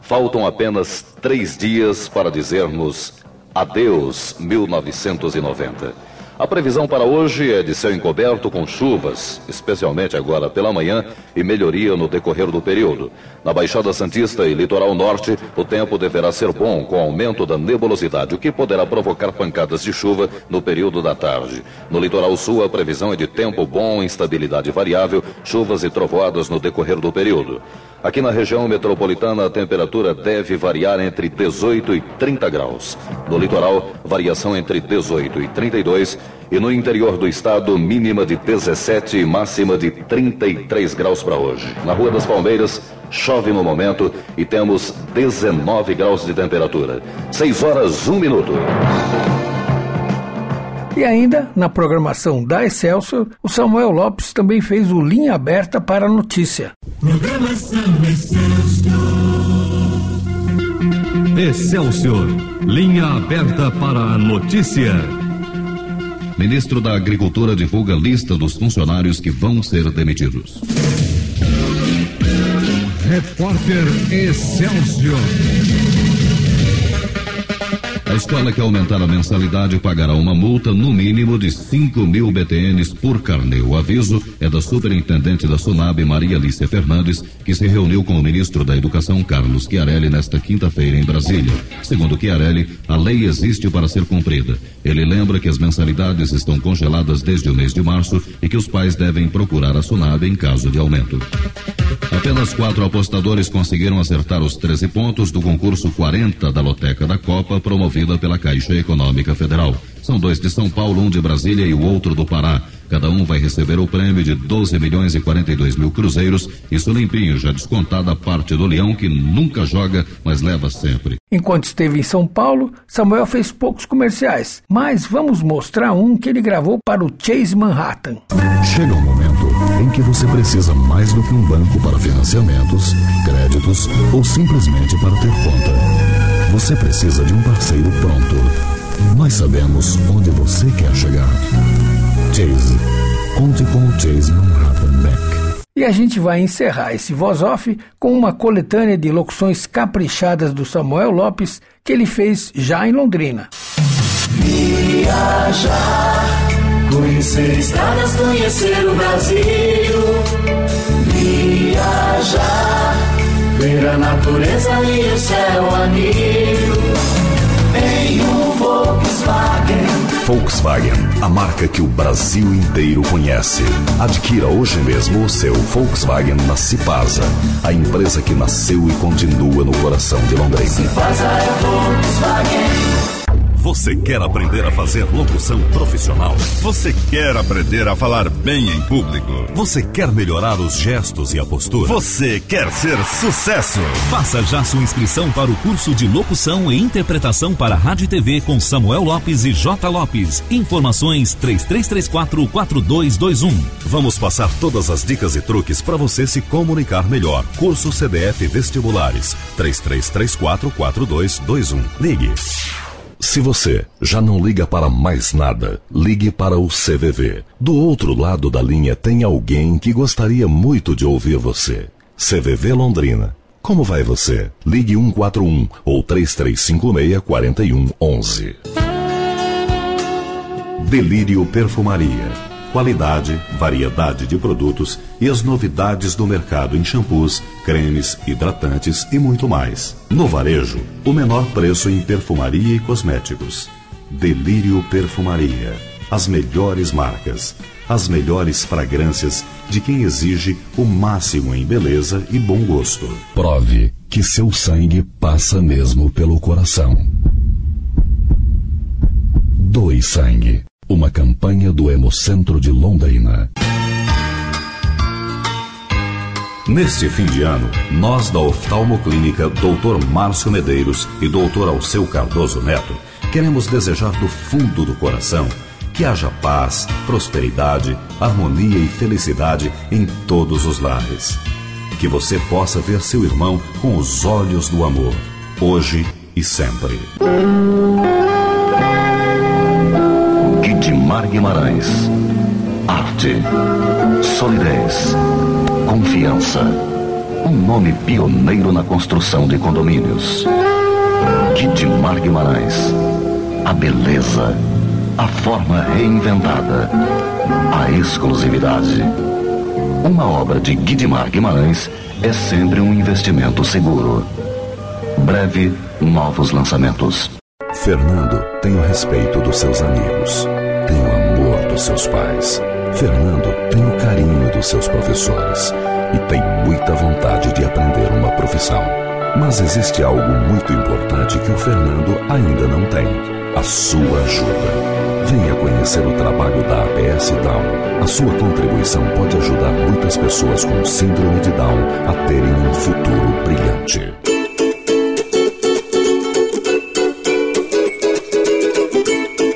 Faltam apenas três dias para dizermos adeus 1990. A previsão para hoje é de céu encoberto com chuvas, especialmente agora pela manhã, e melhoria no decorrer do período. Na Baixada Santista e Litoral Norte, o tempo deverá ser bom, com aumento da nebulosidade, o que poderá provocar pancadas de chuva no período da tarde. No Litoral Sul, a previsão é de tempo bom, instabilidade variável, chuvas e trovoadas no decorrer do período. Aqui na região metropolitana, a temperatura deve variar entre 18 e 30 graus. No litoral, variação entre 18 e 32 e no interior do estado, mínima de 17 e máxima de 33 graus para hoje. Na Rua das Palmeiras, chove no momento e temos 19 graus de temperatura. 6 horas, 1 minuto. E ainda, na programação da Excelsior, o Samuel Lopes também fez o Linha Aberta para a Notícia. Programação Excelsior. Excelsior, linha aberta para a notícia. Ministro da Agricultura divulga lista dos funcionários que vão ser demitidos. Repórter Excelsior. A escola que aumentar a mensalidade pagará uma multa no mínimo de 5 mil BTNs por carnê. O aviso é da superintendente da Sunab, Maria Alicia Fernandes, que se reuniu com o ministro da Educação, Carlos Chiarelli, nesta quinta-feira em Brasília. Segundo Chiarelli, a lei existe para ser cumprida. Ele lembra que as mensalidades estão congeladas desde o mês de março e que os pais devem procurar a Sunab em caso de aumento. Apenas quatro apostadores conseguiram acertar os 13 pontos do concurso 40 da Loteca da Copa, pela Caixa Econômica Federal. São dois de São Paulo, um de Brasília e o outro do Pará. Cada um vai receber o prêmio de 12 milhões e 42 mil cruzeiros, isso limpinho, já descontada a parte do leão que nunca joga, mas leva sempre. Enquanto esteve em São Paulo, Samuel fez poucos comerciais, mas vamos mostrar um que ele gravou para o Chase Manhattan. Chega um momento em que você precisa mais do que um banco para financiamentos, créditos ou simplesmente para ter conta. Você precisa de um parceiro pronto. Nós sabemos onde você quer chegar. Chase. Conte com o Chase Manhattan Bank. E a gente vai encerrar esse voz off com uma coletânea de locuções caprichadas do Samuel Lopes que ele fez já em Londrina. Viajar, conhecer estradas, conhecer o Brasil. Viajar, ver a natureza e o céu amigo. Em um Volkswagen. Volkswagen, a marca que o Brasil inteiro conhece. Adquira hoje mesmo o seu Volkswagen na Cipasa, a empresa que nasceu e continua no coração de Londrina. Cipasa é Volkswagen. Você quer aprender a fazer locução profissional? Você quer aprender a falar bem em público? Você quer melhorar os gestos e a postura? Você quer ser sucesso? Faça já sua inscrição para o curso de locução e interpretação para rádio e TV com Samuel Lopes e J. Lopes. Informações 3334-4221. Vamos passar todas as dicas e truques para você se comunicar melhor. Curso CDF Vestibulares 3334-4221. Ligue. Se você já não liga para mais nada, ligue para o CVV. Do outro lado da linha tem alguém que gostaria muito de ouvir você. CVV Londrina. Como vai você? Ligue 141 ou 3356 4111. Delírio Perfumaria. Qualidade, variedade de produtos e as novidades do mercado em shampoos, cremes, hidratantes e muito mais. No varejo, o menor preço em perfumaria e cosméticos. Delírio Perfumaria. As melhores marcas, as melhores fragrâncias de quem exige o máximo em beleza e bom gosto. Prove que seu sangue passa mesmo pelo coração. Doe sangue. Uma campanha do Hemocentro de Londrina. Neste fim de ano, nós da Oftalmoclínica Dr. Márcio Medeiros e Dr. Alceu Cardoso Neto queremos desejar do fundo do coração que haja paz, prosperidade, harmonia e felicidade em todos os lares. Que você possa ver seu irmão com os olhos do amor, hoje e sempre. Guidimar Guimarães. Arte, solidez, confiança. Um nome pioneiro na construção de condomínios. Guidimar Guimarães. A beleza, a forma reinventada, a exclusividade. Uma obra de Guidimar Guimarães é sempre um investimento seguro. Breve, novos lançamentos. Fernando tem o respeito dos seus amigos, tem o amor dos seus pais. Fernando tem o carinho dos seus professores e tem muita vontade de aprender uma profissão. Mas existe algo muito importante que o Fernando ainda não tem: a sua ajuda. Venha conhecer o trabalho da APS Down. A sua contribuição pode ajudar muitas pessoas com síndrome de Down a terem um futuro brilhante.